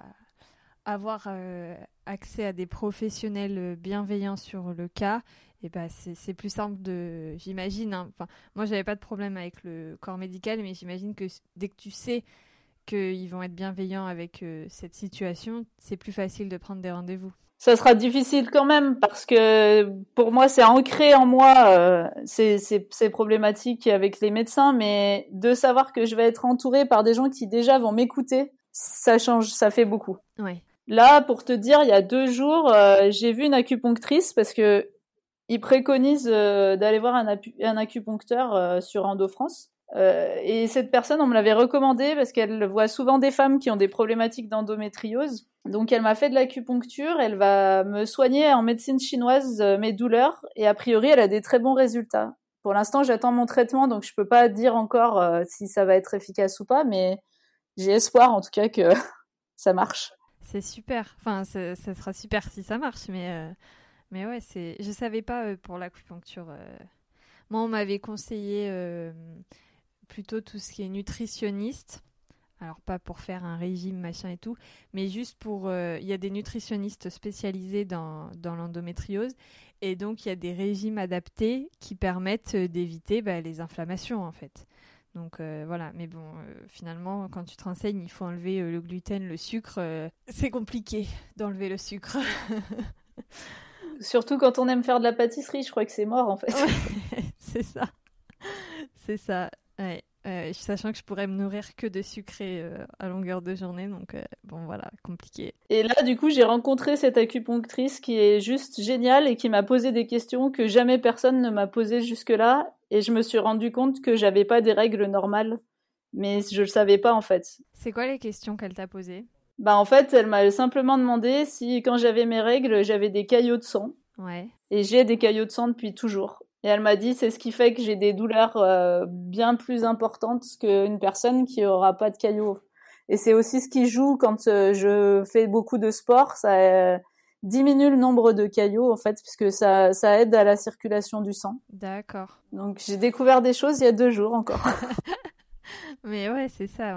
avoir euh, accès à des professionnels bienveillants sur le cas, et eh ben c'est plus simple de, j'imagine. Hein. Enfin, moi j'avais pas de problème avec le corps médical, mais j'imagine que dès que tu sais qu'ils vont être bienveillants avec euh, cette situation, c'est plus facile de prendre des rendez-vous ça sera difficile quand même parce que pour moi c'est ancré en moi euh, ces, ces, problématiques avec les médecins, mais de savoir que je vais être entourée par des gens qui déjà vont m'écouter, ça change, ça fait beaucoup. Ouais. Là, pour te dire, il y a deux jours, euh, j'ai vu une acupunctrice parce que ils préconisent euh, d'aller voir un, un acupuncteur sur Endo France. Et cette personne, on me l'avait recommandé parce qu'elle voit souvent des femmes qui ont des problématiques d'endométriose. Donc elle m'a fait de l'acupuncture, elle va me soigner en médecine chinoise euh, mes douleurs et a priori elle a des très bons résultats. Pour l'instant j'attends mon traitement donc je peux pas dire encore euh, si ça va être efficace ou pas mais j'ai espoir en tout cas que ça marche. C'est super, enfin ça, sera super si ça marche mais euh, mais ouais c'est je savais pas pour l'acupuncture. Moi on m'avait conseillé plutôt tout ce qui est nutritionniste alors pas pour faire un régime machin et tout, mais juste pour... Euh, il y a des nutritionnistes spécialisés dans, dans l'endométriose et donc il y a des régimes adaptés qui permettent euh, d'éviter bah, les inflammations en fait. Donc euh, voilà, mais bon, finalement, quand tu te renseignes, il faut enlever le gluten, le sucre. c'est compliqué d'enlever le sucre. Surtout quand on aime faire de la pâtisserie, je crois que c'est mort en fait. c'est ça. C'est ça. Ouais. Euh, sachant que je pourrais me nourrir que de sucré euh, à longueur de journée, donc euh, bon voilà, compliqué. Et là, du coup, j'ai rencontré cette acupunctrice qui est juste géniale et qui m'a posé des questions que jamais personne ne m'a posées jusque-là, et je me suis rendu compte que j'avais pas des règles normales, mais je le savais pas en fait. C'est quoi les questions qu'elle t'a posées? Bah en fait, elle m'a simplement demandé si quand j'avais mes règles, j'avais des caillots de sang. Ouais. Et j'ai des caillots de sang depuis toujours. Et elle m'a dit, c'est ce qui fait que j'ai des douleurs euh, bien plus importantes qu'une personne qui aura pas de caillots. Et c'est aussi ce qui joue quand euh, je fais beaucoup de sport, ça euh, diminue le nombre de caillots en fait, puisque ça, ça aide à la circulation du sang. D'accord. Donc j'ai découvert des choses il y a deux jours encore. Mais ouais, c'est ça.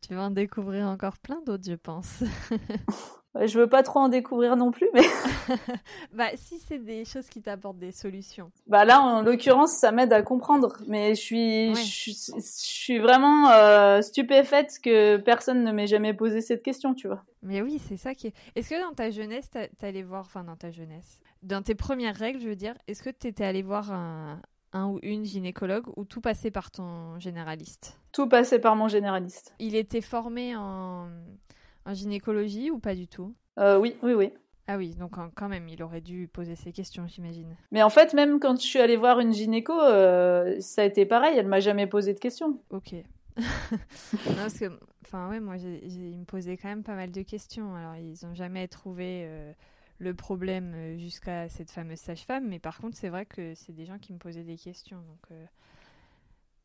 Tu vas en découvrir encore plein d'autres, je pense. Je veux pas trop en découvrir non plus, mais. bah, si c'est des choses qui t'apportent des solutions. Bah là, en l'occurrence, ça m'aide à comprendre. Mais je suis, je, suis vraiment euh, stupéfaite que personne ne m'ait jamais posé cette question, tu vois. Mais oui, c'est ça qui est. Est-ce que dans ta jeunesse, t'allais voir, enfin dans ta jeunesse, dans tes premières règles, je veux dire, est-ce que t'étais allé voir un, un ou une gynécologue ou tout passait par ton généraliste? Tout passait par mon généraliste. Il était formé en en gynécologie ou pas du tout? Euh, Oui, oui, oui. Ah oui, donc quand même, il aurait dû poser ces questions, j'imagine. Mais en fait, même quand je suis allée voir une gynéco, euh, ça a été pareil, elle m'a jamais posé de questions. Ok. non, parce que, enfin, ouais, moi, ils me posaient quand même pas mal de questions. Alors, ils n'ont jamais trouvé euh, le problème jusqu'à cette fameuse sage-femme, mais par contre, c'est vrai que c'est des gens qui me posaient des questions. Donc,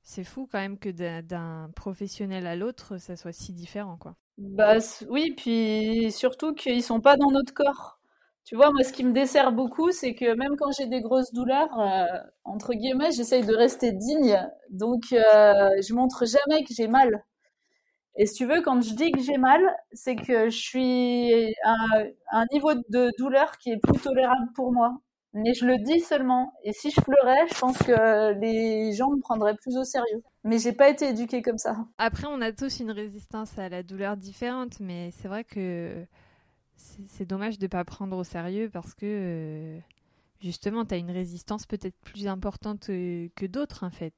c'est fou quand même que d'un professionnel à l'autre, ça soit si différent, quoi. Bah oui, puis surtout qu'ils sont pas dans notre corps. Tu vois, moi, ce qui me dessert beaucoup, c'est que même quand j'ai des grosses douleurs, euh, entre guillemets, j'essaye de rester digne. Donc, euh, je montre jamais que j'ai mal. Et si tu veux, quand je dis que j'ai mal, c'est que je suis à un niveau de douleur qui est plus tolérable pour moi. Mais je le dis seulement. Et si je pleurais, je pense que les gens me prendraient plus au sérieux. Mais j'ai pas été éduquée comme ça. Après, on a tous une résistance à la douleur différente, mais c'est vrai que c'est dommage de pas prendre au sérieux parce que euh, justement, tu as une résistance peut-être plus importante euh, que d'autres en fait.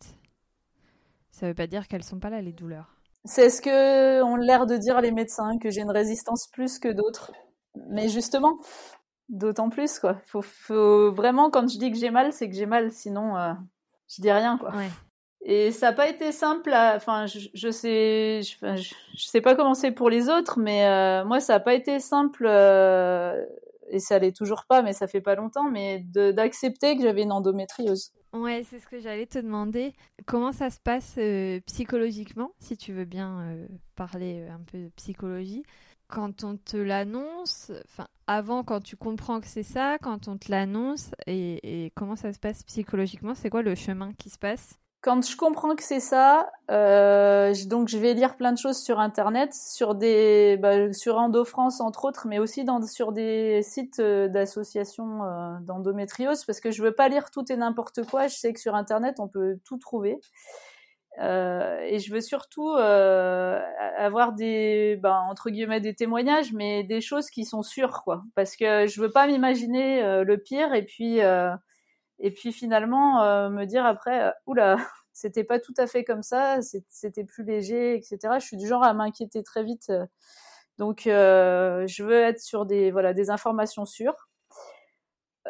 Ça veut pas dire qu'elles sont pas là les douleurs. C'est ce que ont l'air de dire les médecins, que j'ai une résistance plus que d'autres. Mais justement, d'autant plus quoi. Faut, faut vraiment quand je dis que j'ai mal, c'est que j'ai mal, sinon euh, je dis rien quoi. Et ça n'a pas été simple. Enfin, je, je, sais, je, je, sais pas comment c'est pour les autres, mais euh, moi ça n'a pas été simple. Euh, et ça l'est toujours pas, mais ça fait pas longtemps, mais d'accepter que j'avais une endométriose. Ouais, c'est ce que j'allais te demander. Comment ça se passe euh, psychologiquement, si tu veux bien parler un peu de psychologie? Quand on te l'annonce, enfin avant quand tu comprends que c'est ça, quand on te l'annonce et, comment ça se passe psychologiquement, c'est quoi le chemin qui se passe? Quand je comprends que c'est ça, euh, donc je vais lire plein de choses sur internet, sur des, bah, sur Endo France entre autres, mais aussi sur des sites euh, d'associations euh, d'endométriose, parce que je veux pas lire tout et n'importe quoi. Je sais que sur internet on peut tout trouver, euh, et je veux surtout euh, avoir des, bah, entre guillemets, des témoignages, mais des choses qui sont sûres, quoi, parce que je veux pas m'imaginer euh, le pire et puis et puis finalement me dire après, oula, c'était pas tout à fait comme ça, c'était plus léger, etc. Je suis du genre à m'inquiéter très vite, donc je veux être sur des voilà des informations sûres.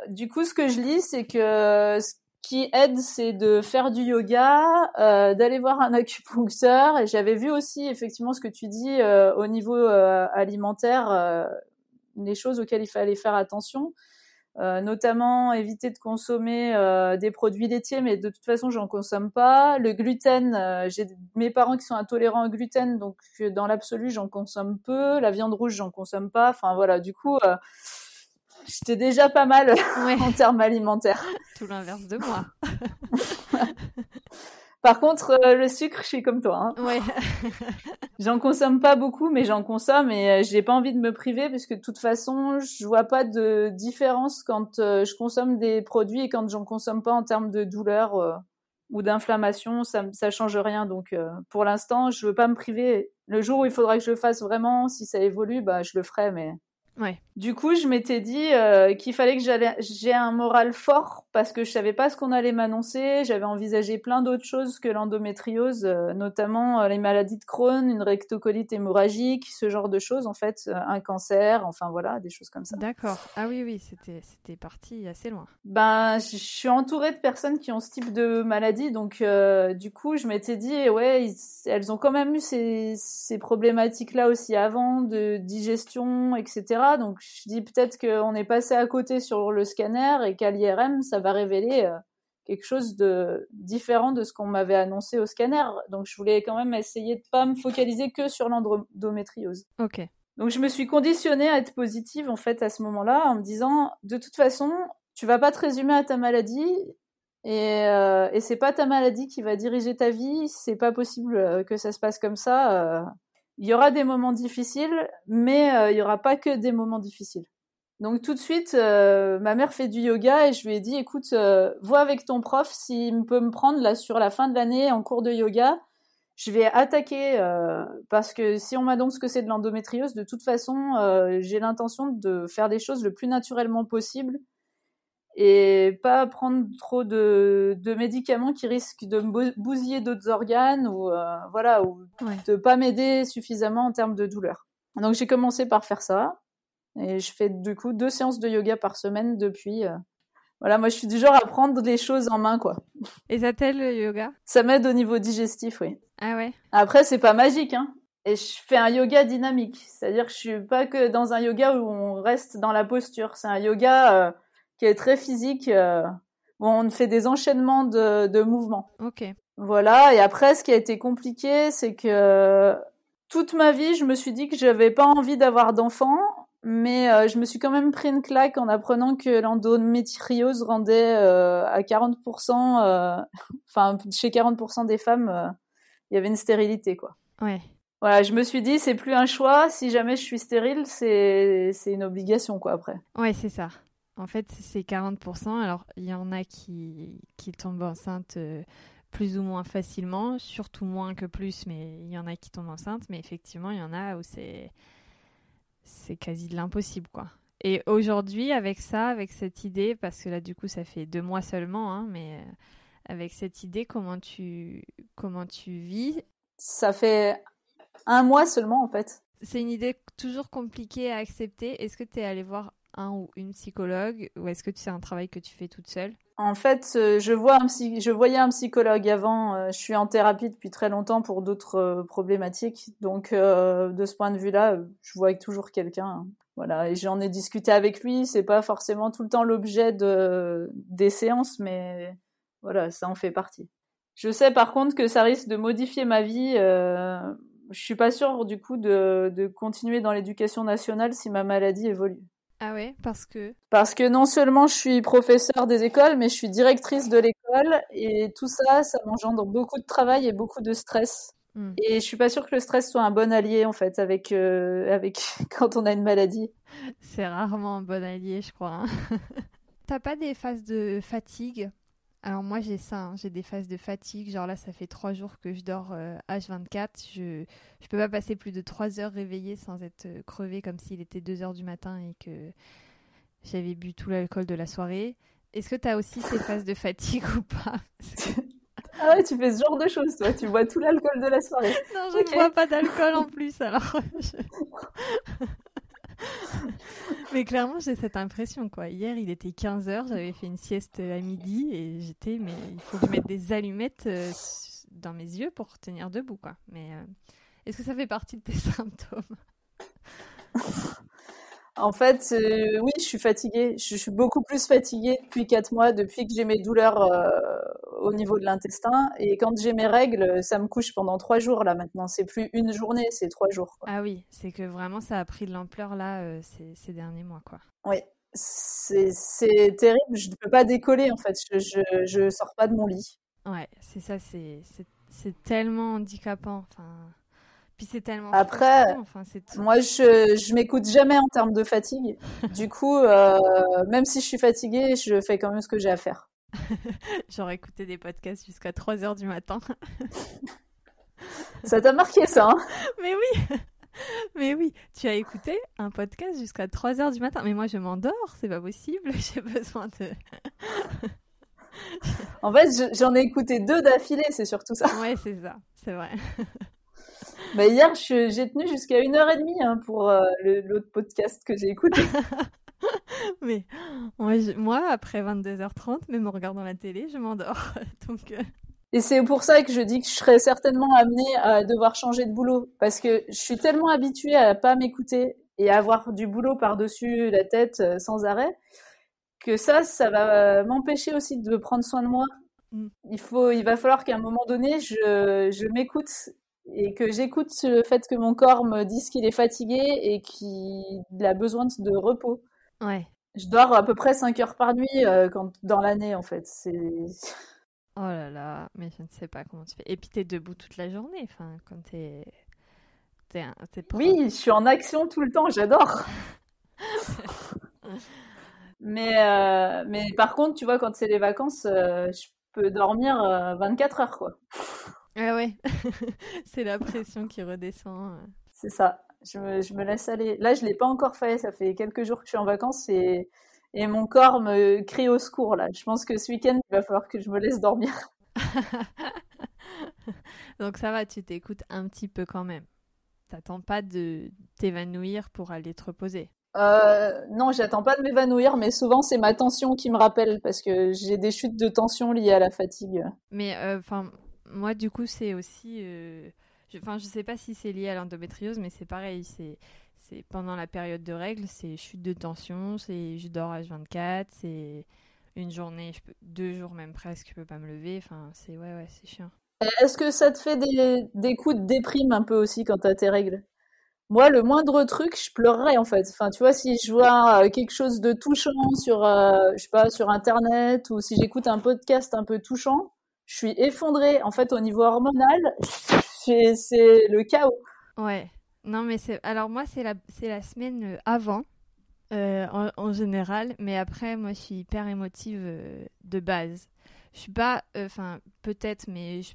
Du coup, ce que je lis, c'est que qui aide, c'est de faire du yoga, euh, d'aller voir un acupuncteur. Et j'avais vu aussi effectivement ce que tu dis euh, au niveau euh, alimentaire, les choses auxquelles il fallait faire attention. Euh, notamment éviter de consommer euh, des produits laitiers, mais de toute façon, j'en consomme pas. Le gluten, euh, j'ai mes parents qui sont intolérants au gluten, donc dans l'absolu, j'en consomme peu. La viande rouge, j'en consomme pas. Enfin voilà, du coup, j'étais déjà pas mal en termes alimentaires. Tout l'inverse de moi. Par contre, euh, le sucre, je suis comme toi. Hein. Ouais. j'en consomme pas beaucoup, mais j'en consomme et euh, j'ai pas envie de me priver parce que de toute façon, je vois pas de différence quand euh, je consomme des produits et quand j'en consomme pas en termes de douleur ou d'inflammation. Ça, ça change rien. Donc, pour l'instant, je veux pas me priver. Le jour où il faudra que je le fasse vraiment, si ça évolue, bah, je le ferai, mais Ouais. Du coup, je m'étais dit euh, qu'il fallait que j'ai un moral fort parce que je savais pas ce qu'on allait m'annoncer. J'avais envisagé plein d'autres choses que l'endométriose, euh, notamment euh, les maladies de Crohn, une rectocolite hémorragique, ce genre de choses en fait, un cancer, enfin voilà, des choses comme ça. D'accord. Ah oui, oui, c'était c'était parti assez loin. Ben, je suis entourée de personnes qui ont ce type de maladie, donc du coup, je m'étais dit ouais, elles ont quand même eu ces ces problématiques là aussi avant de digestion, etc. Donc je dis peut-être qu'on est passé à côté sur le scanner et qu'à l'IRM, ça va révéler euh, quelque chose de différent de ce qu'on m'avait annoncé au scanner. Donc je voulais quand même essayer de pas me focaliser que sur l'endométriose. Ok. Donc je me suis conditionnée à être positive en fait à ce moment-là en me disant de toute façon tu vas pas te résumer à ta maladie et, euh, et c'est pas ta maladie qui va diriger ta vie, c'est pas possible euh, que ça se passe comme ça. Il y aura des moments difficiles, mais euh, il y aura pas que des moments difficiles. Donc tout de suite, euh, ma mère fait du yoga et je lui ai dit, écoute, euh, vois avec ton prof s'il peut me prendre là sur la fin de l'année en cours de yoga. Je vais attaquer parce que si on m'annonce que c'est de l'endométriose, de toute façon, j'ai l'intention de faire des choses le plus naturellement possible et pas prendre trop de, de médicaments qui risquent de me bousiller d'autres organes ou euh, voilà ou de pas m'aider suffisamment en termes de douleur. Donc j'ai commencé par faire ça et je fais du coup deux séances de yoga par semaine depuis. Euh, voilà, moi je suis du genre à prendre les choses en main quoi. Et ça t'aide le yoga? Ça m'aide au niveau digestif, oui. Ah ouais? Après c'est pas magique hein. Et je fais un yoga dynamique, c'est-à-dire que je suis pas que dans un yoga où on reste dans la posture, c'est un yoga euh, qui est très physique. Euh, on fait des enchaînements de, de mouvements. Ok. Voilà. Et après, ce qui a été compliqué, c'est que toute ma vie, je me suis dit que j'avais pas envie d'avoir d'enfants, mais euh, je me suis quand même pris une claque en apprenant que l'endométriose rendait euh, à 40%, euh, enfin chez 40% des femmes, il y avait une stérilité quoi. Ouais. voilà, je me suis dit, c'est plus un choix. Si jamais je suis stérile, c'est une obligation, quoi, après. Ouais, c'est ça. En fait, c'est 40%. Alors, il y en a qui, qui tombent enceintes euh, plus ou moins facilement, surtout moins que plus, mais il y en a qui tombent enceintes. Mais effectivement, il y en a où c'est c'est quasi de l'impossible, quoi. Et aujourd'hui, avec ça, avec cette idée, parce que là, du coup, ça fait deux mois seulement, hein, mais euh, avec cette idée, comment tu, comment tu vis? Ça fait un mois seulement en fait. C'est une idée toujours compliquée à accepter. Est-ce que tu es allé voir un ou une psychologue ou est-ce que c'est un travail que tu fais toute seule? En fait, euh, je, vois un je voyais un psychologue avant. Euh, je suis en thérapie depuis très longtemps pour d'autres euh, problématiques. Donc, de ce point de vue-là, je vois toujours quelqu'un. Voilà, et j'en ai discuté avec lui. C'est pas forcément tout le temps l'objet de... des séances, mais voilà, ça en fait partie. Je sais par contre que ça risque de modifier ma vie je suis pas sûre du coup de continuer dans l'éducation nationale si ma maladie évolue. Ah ouais, parce que? Parce que non seulement je suis professeur des écoles, mais je suis directrice de l'école et tout ça, ça m'engendre beaucoup de travail et beaucoup de stress. Hmm. Et je suis pas sûre que le stress soit un bon allié en fait avec euh, avec quand on a une maladie. C'est rarement un bon allié, je crois. Hein. T'as pas des phases de fatigue? Alors moi j'ai ça, hein. j'ai des phases de fatigue, genre là ça fait trois jours que je dors H24, euh, je je peux pas passer plus de trois heures réveillée sans être euh, crevée comme s'il était 2 heures du matin et que j'avais bu tout l'alcool de la soirée. Est-ce que tu as aussi ces phases de fatigue ou pas? Ah ouais, tu fais ce genre de choses toi, tu bois tout l'alcool de la soirée. Non, je ne bois pas d'alcool en plus alors. mais clairement, j'ai cette impression, quoi. Hier, il était 15h, j'avais fait une sieste à midi et j'étais, mais il faut que je mette des allumettes euh, dans mes yeux pour tenir debout, quoi. Mais euh, est-ce que ça fait partie de tes symptômes? En fait, euh, oui, je suis fatiguée. Je, suis beaucoup plus fatiguée depuis 4 mois, depuis que j'ai mes douleurs euh, au niveau de l'intestin. Et quand j'ai mes règles, ça me couche pendant 3 jours là maintenant. C'est plus une journée, c'est 3 jours. Ah oui, c'est que vraiment ça a pris de l'ampleur là euh, ces, ces, derniers mois, quoi. Oui, c'est terrible. Je ne peux pas décoller en fait. Je, je, je sors pas de mon lit. Ouais, c'est ça, c'est tellement handicapant. Enfin puis c'est tellement. Après, moi, je, je m'écoute jamais en termes de fatigue. du coup, euh, même si je suis fatiguée, je fais quand même ce que j'ai à faire. J'aurais écouté des podcasts jusqu'à 3 heures du matin. ça t'a marqué, ça hein? Mais oui mais oui, tu as écouté un podcast jusqu'à 3 heures du matin. Mais moi, je m'endors, c'est pas possible. J'ai besoin de. en fait, j'en ai écouté deux d'affilée, c'est surtout ça. Ouais, c'est ça, c'est vrai. Bah hier, j'ai tenu jusqu'à une heure et demie hein, pour euh, l'autre podcast que j'ai écouté. Mais moi, après 22h30, même en regardant la télé, je m'endors. Donc. Euh. Et c'est pour ça que je dis que je serais certainement amenée à devoir changer de boulot. Parce que je suis tellement habituée à pas m'écouter et à avoir du boulot par-dessus la tête euh, sans arrêt que ça, ça va m'empêcher aussi de prendre soin de moi. Mm. Il, faut, il va falloir qu'à un moment donné, je, je m'écoute et que j'écoute le fait que mon corps me dise qu'il est fatigué et qu'il a besoin de repos. Ouais. Je dors à peu près 5 heures par nuit euh, quand, dans l'année, en fait. C'est... Oh là là, mais je ne sais pas comment tu fais. Et puis t'es debout toute la journée, enfin, quand t'es... t'es, t'es oui, je suis en action tout le temps, j'adore. mais, euh, mais par contre, tu vois, quand c'est les vacances, euh, je peux dormir 24 heures, quoi. Ah ouais, c'est la pression qui redescend. Euh. C'est ça. Je me, je me, laisse aller. Là, je l'ai pas encore fait. Ça fait quelques jours que je suis en vacances et, et mon corps me crie au secours là. Je pense que ce week-end, il va falloir que je me laisse dormir. Donc ça va, tu t'écoutes un petit peu quand même. T'attends pas de t'évanouir pour aller te reposer. Euh, non, j'attends pas de m'évanouir, mais souvent c'est ma tension qui me rappelle parce que j'ai des chutes de tension liées à la fatigue. Mais euh, enfin, moi, du coup, c'est aussi. Euh, enfin, je, sais pas si c'est lié à l'endométriose, mais c'est pareil. C'est c'est pendant la période de règles, c'est chute de tension, c'est je dors H24, c'est une journée, je deux jours même presque, je peux pas me lever. Enfin, c'est ouais, ouais, c'est chiant. Est-ce que ça te fait des, des coups de déprime un peu aussi quand t'as tes règles? Moi, le moindre truc, je pleurerais en fait. Enfin, tu vois, si je vois euh, quelque chose de touchant sur, euh, je sais pas, sur Internet ou si j'écoute un podcast un peu touchant, je suis effondrée. En fait, au niveau hormonal, c'est le chaos. Ouais. Non, mais. Alors, moi, c'est la, la semaine euh, avant, euh, en, général. Mais après, moi, je suis hyper émotive euh, de base. Je suis pas. Enfin, peut-être, mais je,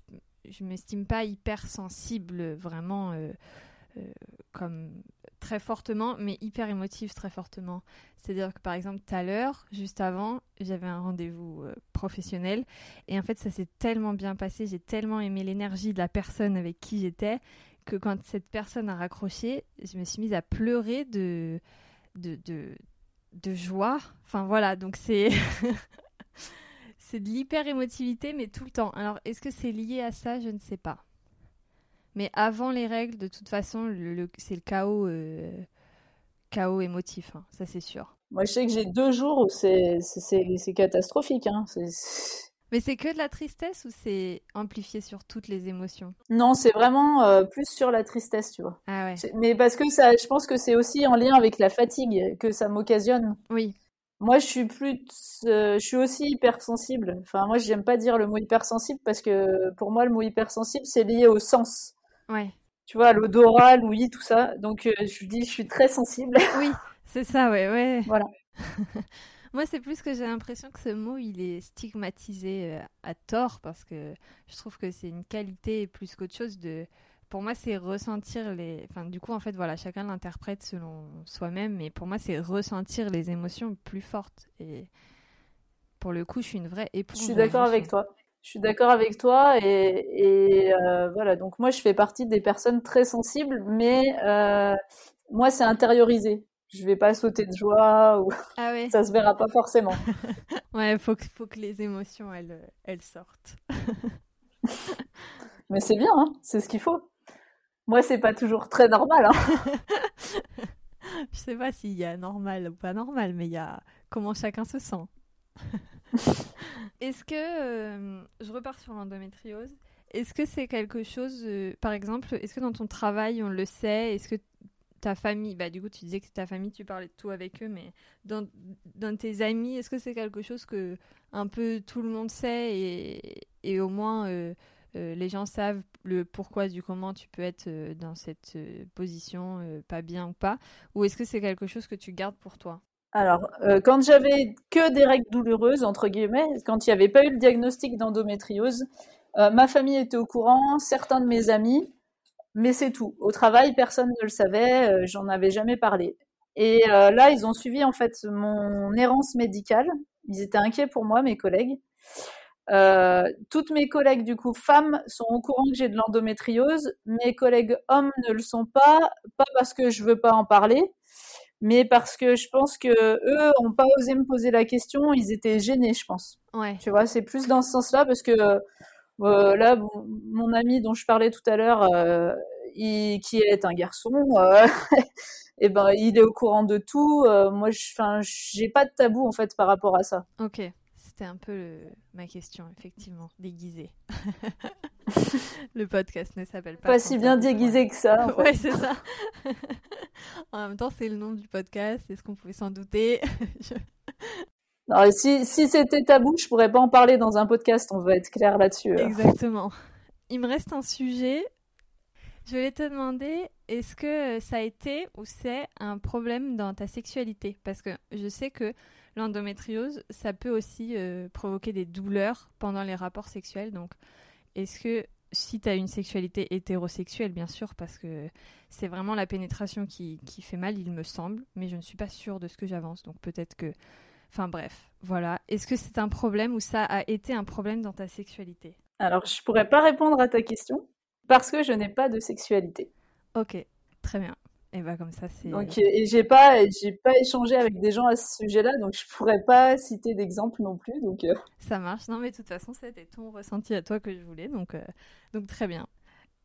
je m'estime pas hyper sensible, vraiment, comme très fortement, mais hyper émotive très fortement. C'est-à-dire que, par exemple, tout à l'heure, juste avant, j'avais un rendez-vous euh, professionnel. Et en fait, ça s'est tellement bien passé. J'ai tellement aimé l'énergie de la personne avec qui j'étais que quand cette personne a raccroché, je me suis mise à pleurer de, de, de, de joie. Enfin voilà, donc c'est c'est de l'hyper émotivité, mais tout le temps. Alors est-ce que c'est lié à ça? Je ne sais pas. Mais avant les règles, de toute façon, le, le- c'est le chaos, euh, chaos émotif, hein, ça c'est sûr. Moi, je sais que j'ai deux jours où c'est catastrophique. Hein. Mais c'est que de la tristesse ou c'est amplifié sur toutes les émotions? Non, c'est vraiment euh, plus sur la tristesse, tu vois. Ah ouais. Mais parce que ça, je pense que c'est aussi en lien avec la fatigue que ça m'occasionne. Oui. Moi, je suis plus, euh, je suis aussi hypersensible. Enfin, moi, j'aime pas dire le mot hypersensible parce que pour moi, le mot hypersensible, c'est lié au sens. Ouais. Tu vois, l'odorat, l'ouïe, tout ça. Donc, euh, je dis, je suis très sensible. Oui, c'est ça, ouais, ouais. Voilà. Moi, c'est plus que j'ai l'impression que ce mot, il est stigmatisé euh, à tort parce que je trouve que c'est une qualité plus qu'autre chose de. Pour moi, c'est ressentir les. Enfin, du coup, en fait, voilà, chacun l'interprète selon soi-même, mais pour moi, c'est ressentir les émotions plus fortes. Et pour le coup, je suis une vraie Je éponge. suis d'accord avec toi. Je suis d'accord avec toi et, et euh, voilà. Donc moi, je fais partie des personnes très sensibles, mais euh, moi, c'est intériorisé. Je vais pas sauter de joie ou Ah ouais. ça se verra pas forcément. Ouais, faut que, faut que les émotions, elles, elles sortent. Mais c'est bien, hein, c'est ce qu'il faut. Moi, c'est pas toujours très normal. Hein. Je sais pas s'il y a normal ou pas normal, mais il y a comment chacun se sent. Est-ce que, euh, je repars sur l'endométriose, est-ce que c'est quelque chose, euh, par exemple, est-ce que dans ton travail on le sait Est-ce que ta famille, bah du coup tu disais que ta famille, tu parlais de tout avec eux, mais dans, tes amis, est-ce que c'est quelque chose que un peu tout le monde sait et, au moins euh, les gens savent le pourquoi du comment tu peux être dans cette position, pas bien ou pas? Ou est-ce que c'est quelque chose que tu gardes pour toi? Alors, euh, quand j'avais que des règles douloureuses, entre guillemets, quand il n'y avait pas eu le diagnostic d'endométriose, euh, ma famille était au courant, certains de mes amis, mais c'est tout. Au travail, personne ne le savait, euh, j'en avais jamais parlé. Et là, ils ont suivi en fait mon errance médicale. Ils étaient inquiets pour moi, mes collègues. Toutes mes collègues, du coup, femmes, sont au courant que j'ai de l'endométriose. Mes collègues hommes ne le sont pas, pas parce que je veux pas en parler, mais parce que je pense que eux ont pas osé me poser la question. Ils étaient gênés, je pense. Ouais. Tu vois, c'est plus dans ce sens-là parce que euh, là, bon, mon ami dont je parlais tout à l'heure, euh, qui est un garçon, euh, et ben, il est au courant de tout. Moi, je, enfin, j'ai pas de tabou en fait par rapport à ça. Ok, c'était un peu le- ma question, effectivement, déguisée. le podcast ne s'appelle pas. Pas si bien déguisé que ça. en fait. Ouais, c'est ça. en même temps, c'est le nom du podcast, est-ce qu'on pouvait s'en douter Je- si si c'était tabou, je pourrais pas en parler dans un podcast. On va être clair là-dessus. euh. Exactement. Il me reste un sujet. Je voulais te demander, est-ce que ça a été ou c'est un problème dans ta sexualité? Parce que je sais que l'endométriose, ça peut aussi euh, provoquer des douleurs pendant les rapports sexuels. Donc, est-ce que si tu as une sexualité hétérosexuelle, bien sûr, parce que c'est vraiment la pénétration qui, qui fait mal, il me semble, mais je ne suis pas sûre de ce que j'avance. Donc, peut-être que. Enfin, bref, voilà. Est-ce que c'est un problème ou ça a été un problème dans ta sexualité? Alors, je pourrais pas répondre à ta question parce que je n'ai pas de sexualité. Ok, très bien. Et bah comme ça, c'est... Donc, et j'ai pas, j'ai pas échangé avec des gens à ce sujet-là, donc je pourrais pas citer d'exemple non plus. Donc, euh, Ça marche. Non, mais de toute façon, c'était ton ressenti à toi que je voulais, donc, euh, donc très bien.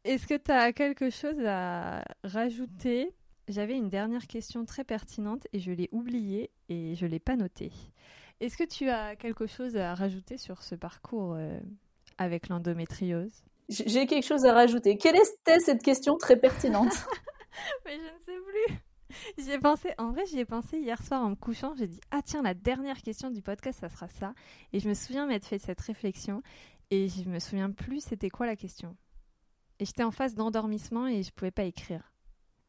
Est-ce que tu as quelque chose à rajouter? J'avais une dernière question très pertinente et je l'ai oubliée et je l'ai pas notée. Est-ce que tu as quelque chose à rajouter sur ce parcours euh, avec l'endométriose? J'ai quelque chose à rajouter. Quelle était cette question très pertinente? Mais je ne sais plus. J'y ai pensé, en vrai, j'y ai pensé hier soir en me couchant. J'ai dit, ah tiens, la dernière question du podcast, ça sera ça. Et je me souviens m'être fait cette réflexion. Et je me souviens plus, c'était quoi la question Et j'étais en phase d'endormissement et je pouvais pas écrire.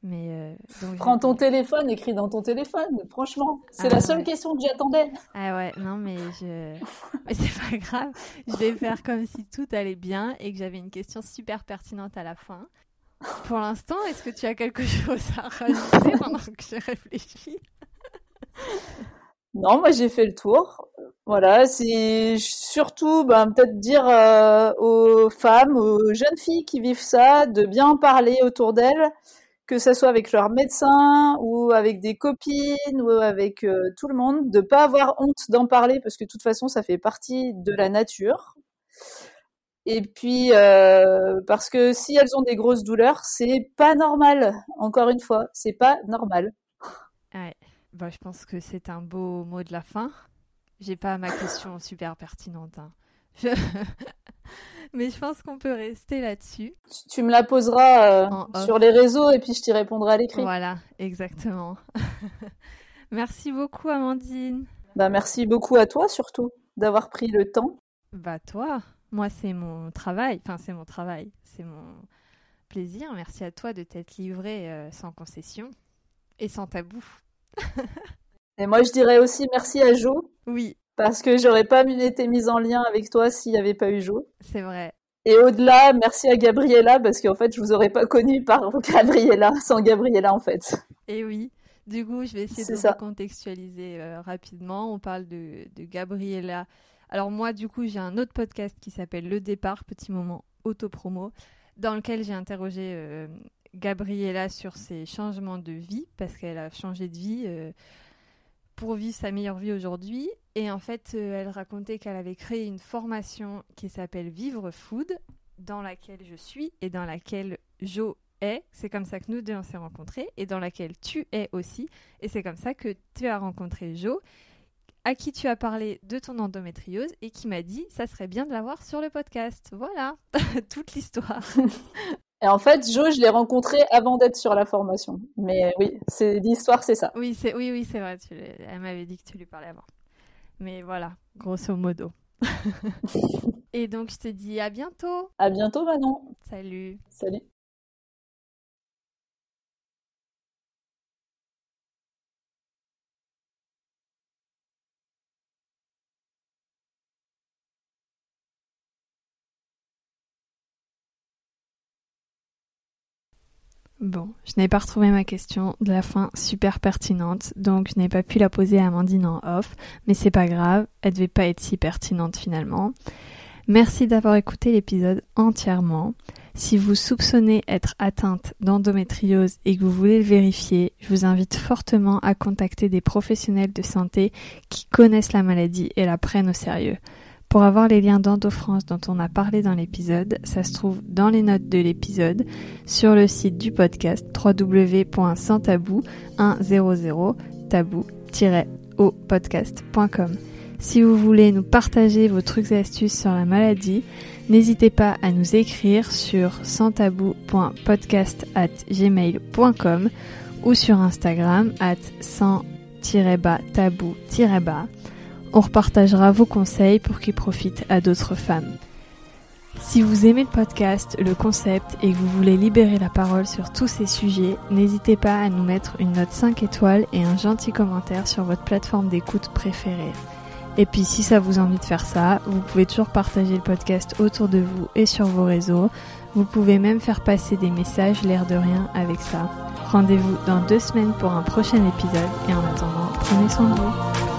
Mais euh, donc, Prends ton téléphone, écris dans ton téléphone. Franchement, c'est Ah la seule ouais. question que j'attendais. Ah ouais, non, mais je. Mais c'est pas grave. Je vais faire comme si tout allait bien et que j'avais une question super pertinente à la fin. Pour l'instant, est-ce que tu as quelque chose à rajouter pendant que je réfléchis? Non, moi j'ai fait le tour. Voilà, c'est surtout ben, peut-être dire euh, aux femmes, aux jeunes filles qui vivent ça, de bien en parler autour d'elles, que ce soit avec leur médecin ou avec des copines ou avec euh, tout le monde, de pas avoir honte d'en parler parce que de toute façon ça fait partie de la nature. Et puis euh, parce que si elles ont des grosses douleurs, c'est pas normal. Encore une fois, c'est pas normal. Ouais. Bah, je pense que c'est un beau mot de la fin. J'ai pas ma question super pertinente. hein. Je- Mais je pense qu'on peut rester là-dessus. Tu- me la poseras euh, sur les réseaux et puis je t'y répondrai à l'écrit. Voilà, exactement. Merci beaucoup, Amandine. Bah, merci beaucoup à toi surtout d'avoir pris le temps. Bah toi, moi c'est mon travail, enfin c'est mon travail, c'est mon plaisir. Merci à toi de t'être livré euh, sans concession et sans tabou. Et moi je dirais aussi merci à Jo Oui, parce que j'aurais pas été mise en lien avec toi s'il n'y avait pas eu Jo. c'est vrai. Et au-delà, merci à Gabriella parce qu'en fait je vous aurais pas connu par Gabriella sans Gabriella en fait. Et oui, du coup, je vais essayer de ça. recontextualiser euh, rapidement. On parle de, de Gabriella. Alors moi, du coup, j'ai un autre podcast qui s'appelle Le Départ, petit moment autopromo, dans lequel j'ai interrogé euh, Gabriella sur ses changements de vie, parce qu'elle a changé de vie euh, pour vivre sa meilleure vie aujourd'hui. Et en fait, euh, elle racontait qu'elle avait créé une formation qui s'appelle Vivre Food, dans laquelle je suis et dans laquelle Jo est. C'est comme ça que nous deux on s'est rencontrés et dans laquelle tu es aussi. Et c'est comme ça que tu as rencontré Jo, à qui tu as parlé de ton endométriose et qui m'a dit ça serait bien de l'avoir sur le podcast. Voilà, toute l'histoire. Et en fait Jo je l'ai rencontré avant d'être sur la formation. Mais oui, c'est l'histoire c'est ça. Oui, c'est oui, oui, c'est vrai. Tu elle m'avait dit que tu lui parlais avant. Mais voilà, grosso modo. et donc je te dis à bientôt. À bientôt Manon. Salut. Salut. Bon, je n'ai pas retrouvé ma question de la fin super pertinente, donc je n'ai pas pu la poser à Amandine en off, mais c'est pas grave, elle devait pas être si pertinente finalement. Merci d'avoir écouté l'épisode entièrement. Si vous soupçonnez être atteinte d'endométriose et que vous voulez le vérifier, je vous invite fortement à contacter des professionnels de santé qui connaissent la maladie et la prennent au sérieux. Pour avoir les liens d'EndoFrance dont on a parlé dans l'épisode, ça se trouve dans les notes de l'épisode sur le site du podcast www.sanstabou100 tabou-au-podcast.com. Si vous voulez nous partager vos trucs et astuces sur la maladie, n'hésitez pas à nous écrire sur sanstabou.podcast@gmail.com ou sur Instagram at sans-tabou-bas. On repartagera vos conseils pour qu'ils profitent à d'autres femmes. Si vous aimez le podcast, le concept et que vous voulez libérer la parole sur tous ces sujets, n'hésitez pas à nous mettre une note 5 étoiles et un gentil commentaire sur votre plateforme d'écoute préférée. Et puis si ça vous envie de faire ça, vous pouvez toujours partager le podcast autour de vous et sur vos réseaux. Vous pouvez même faire passer des messages l'air de rien avec ça. Rendez-vous dans deux semaines pour un prochain épisode et en attendant, prenez soin de vous.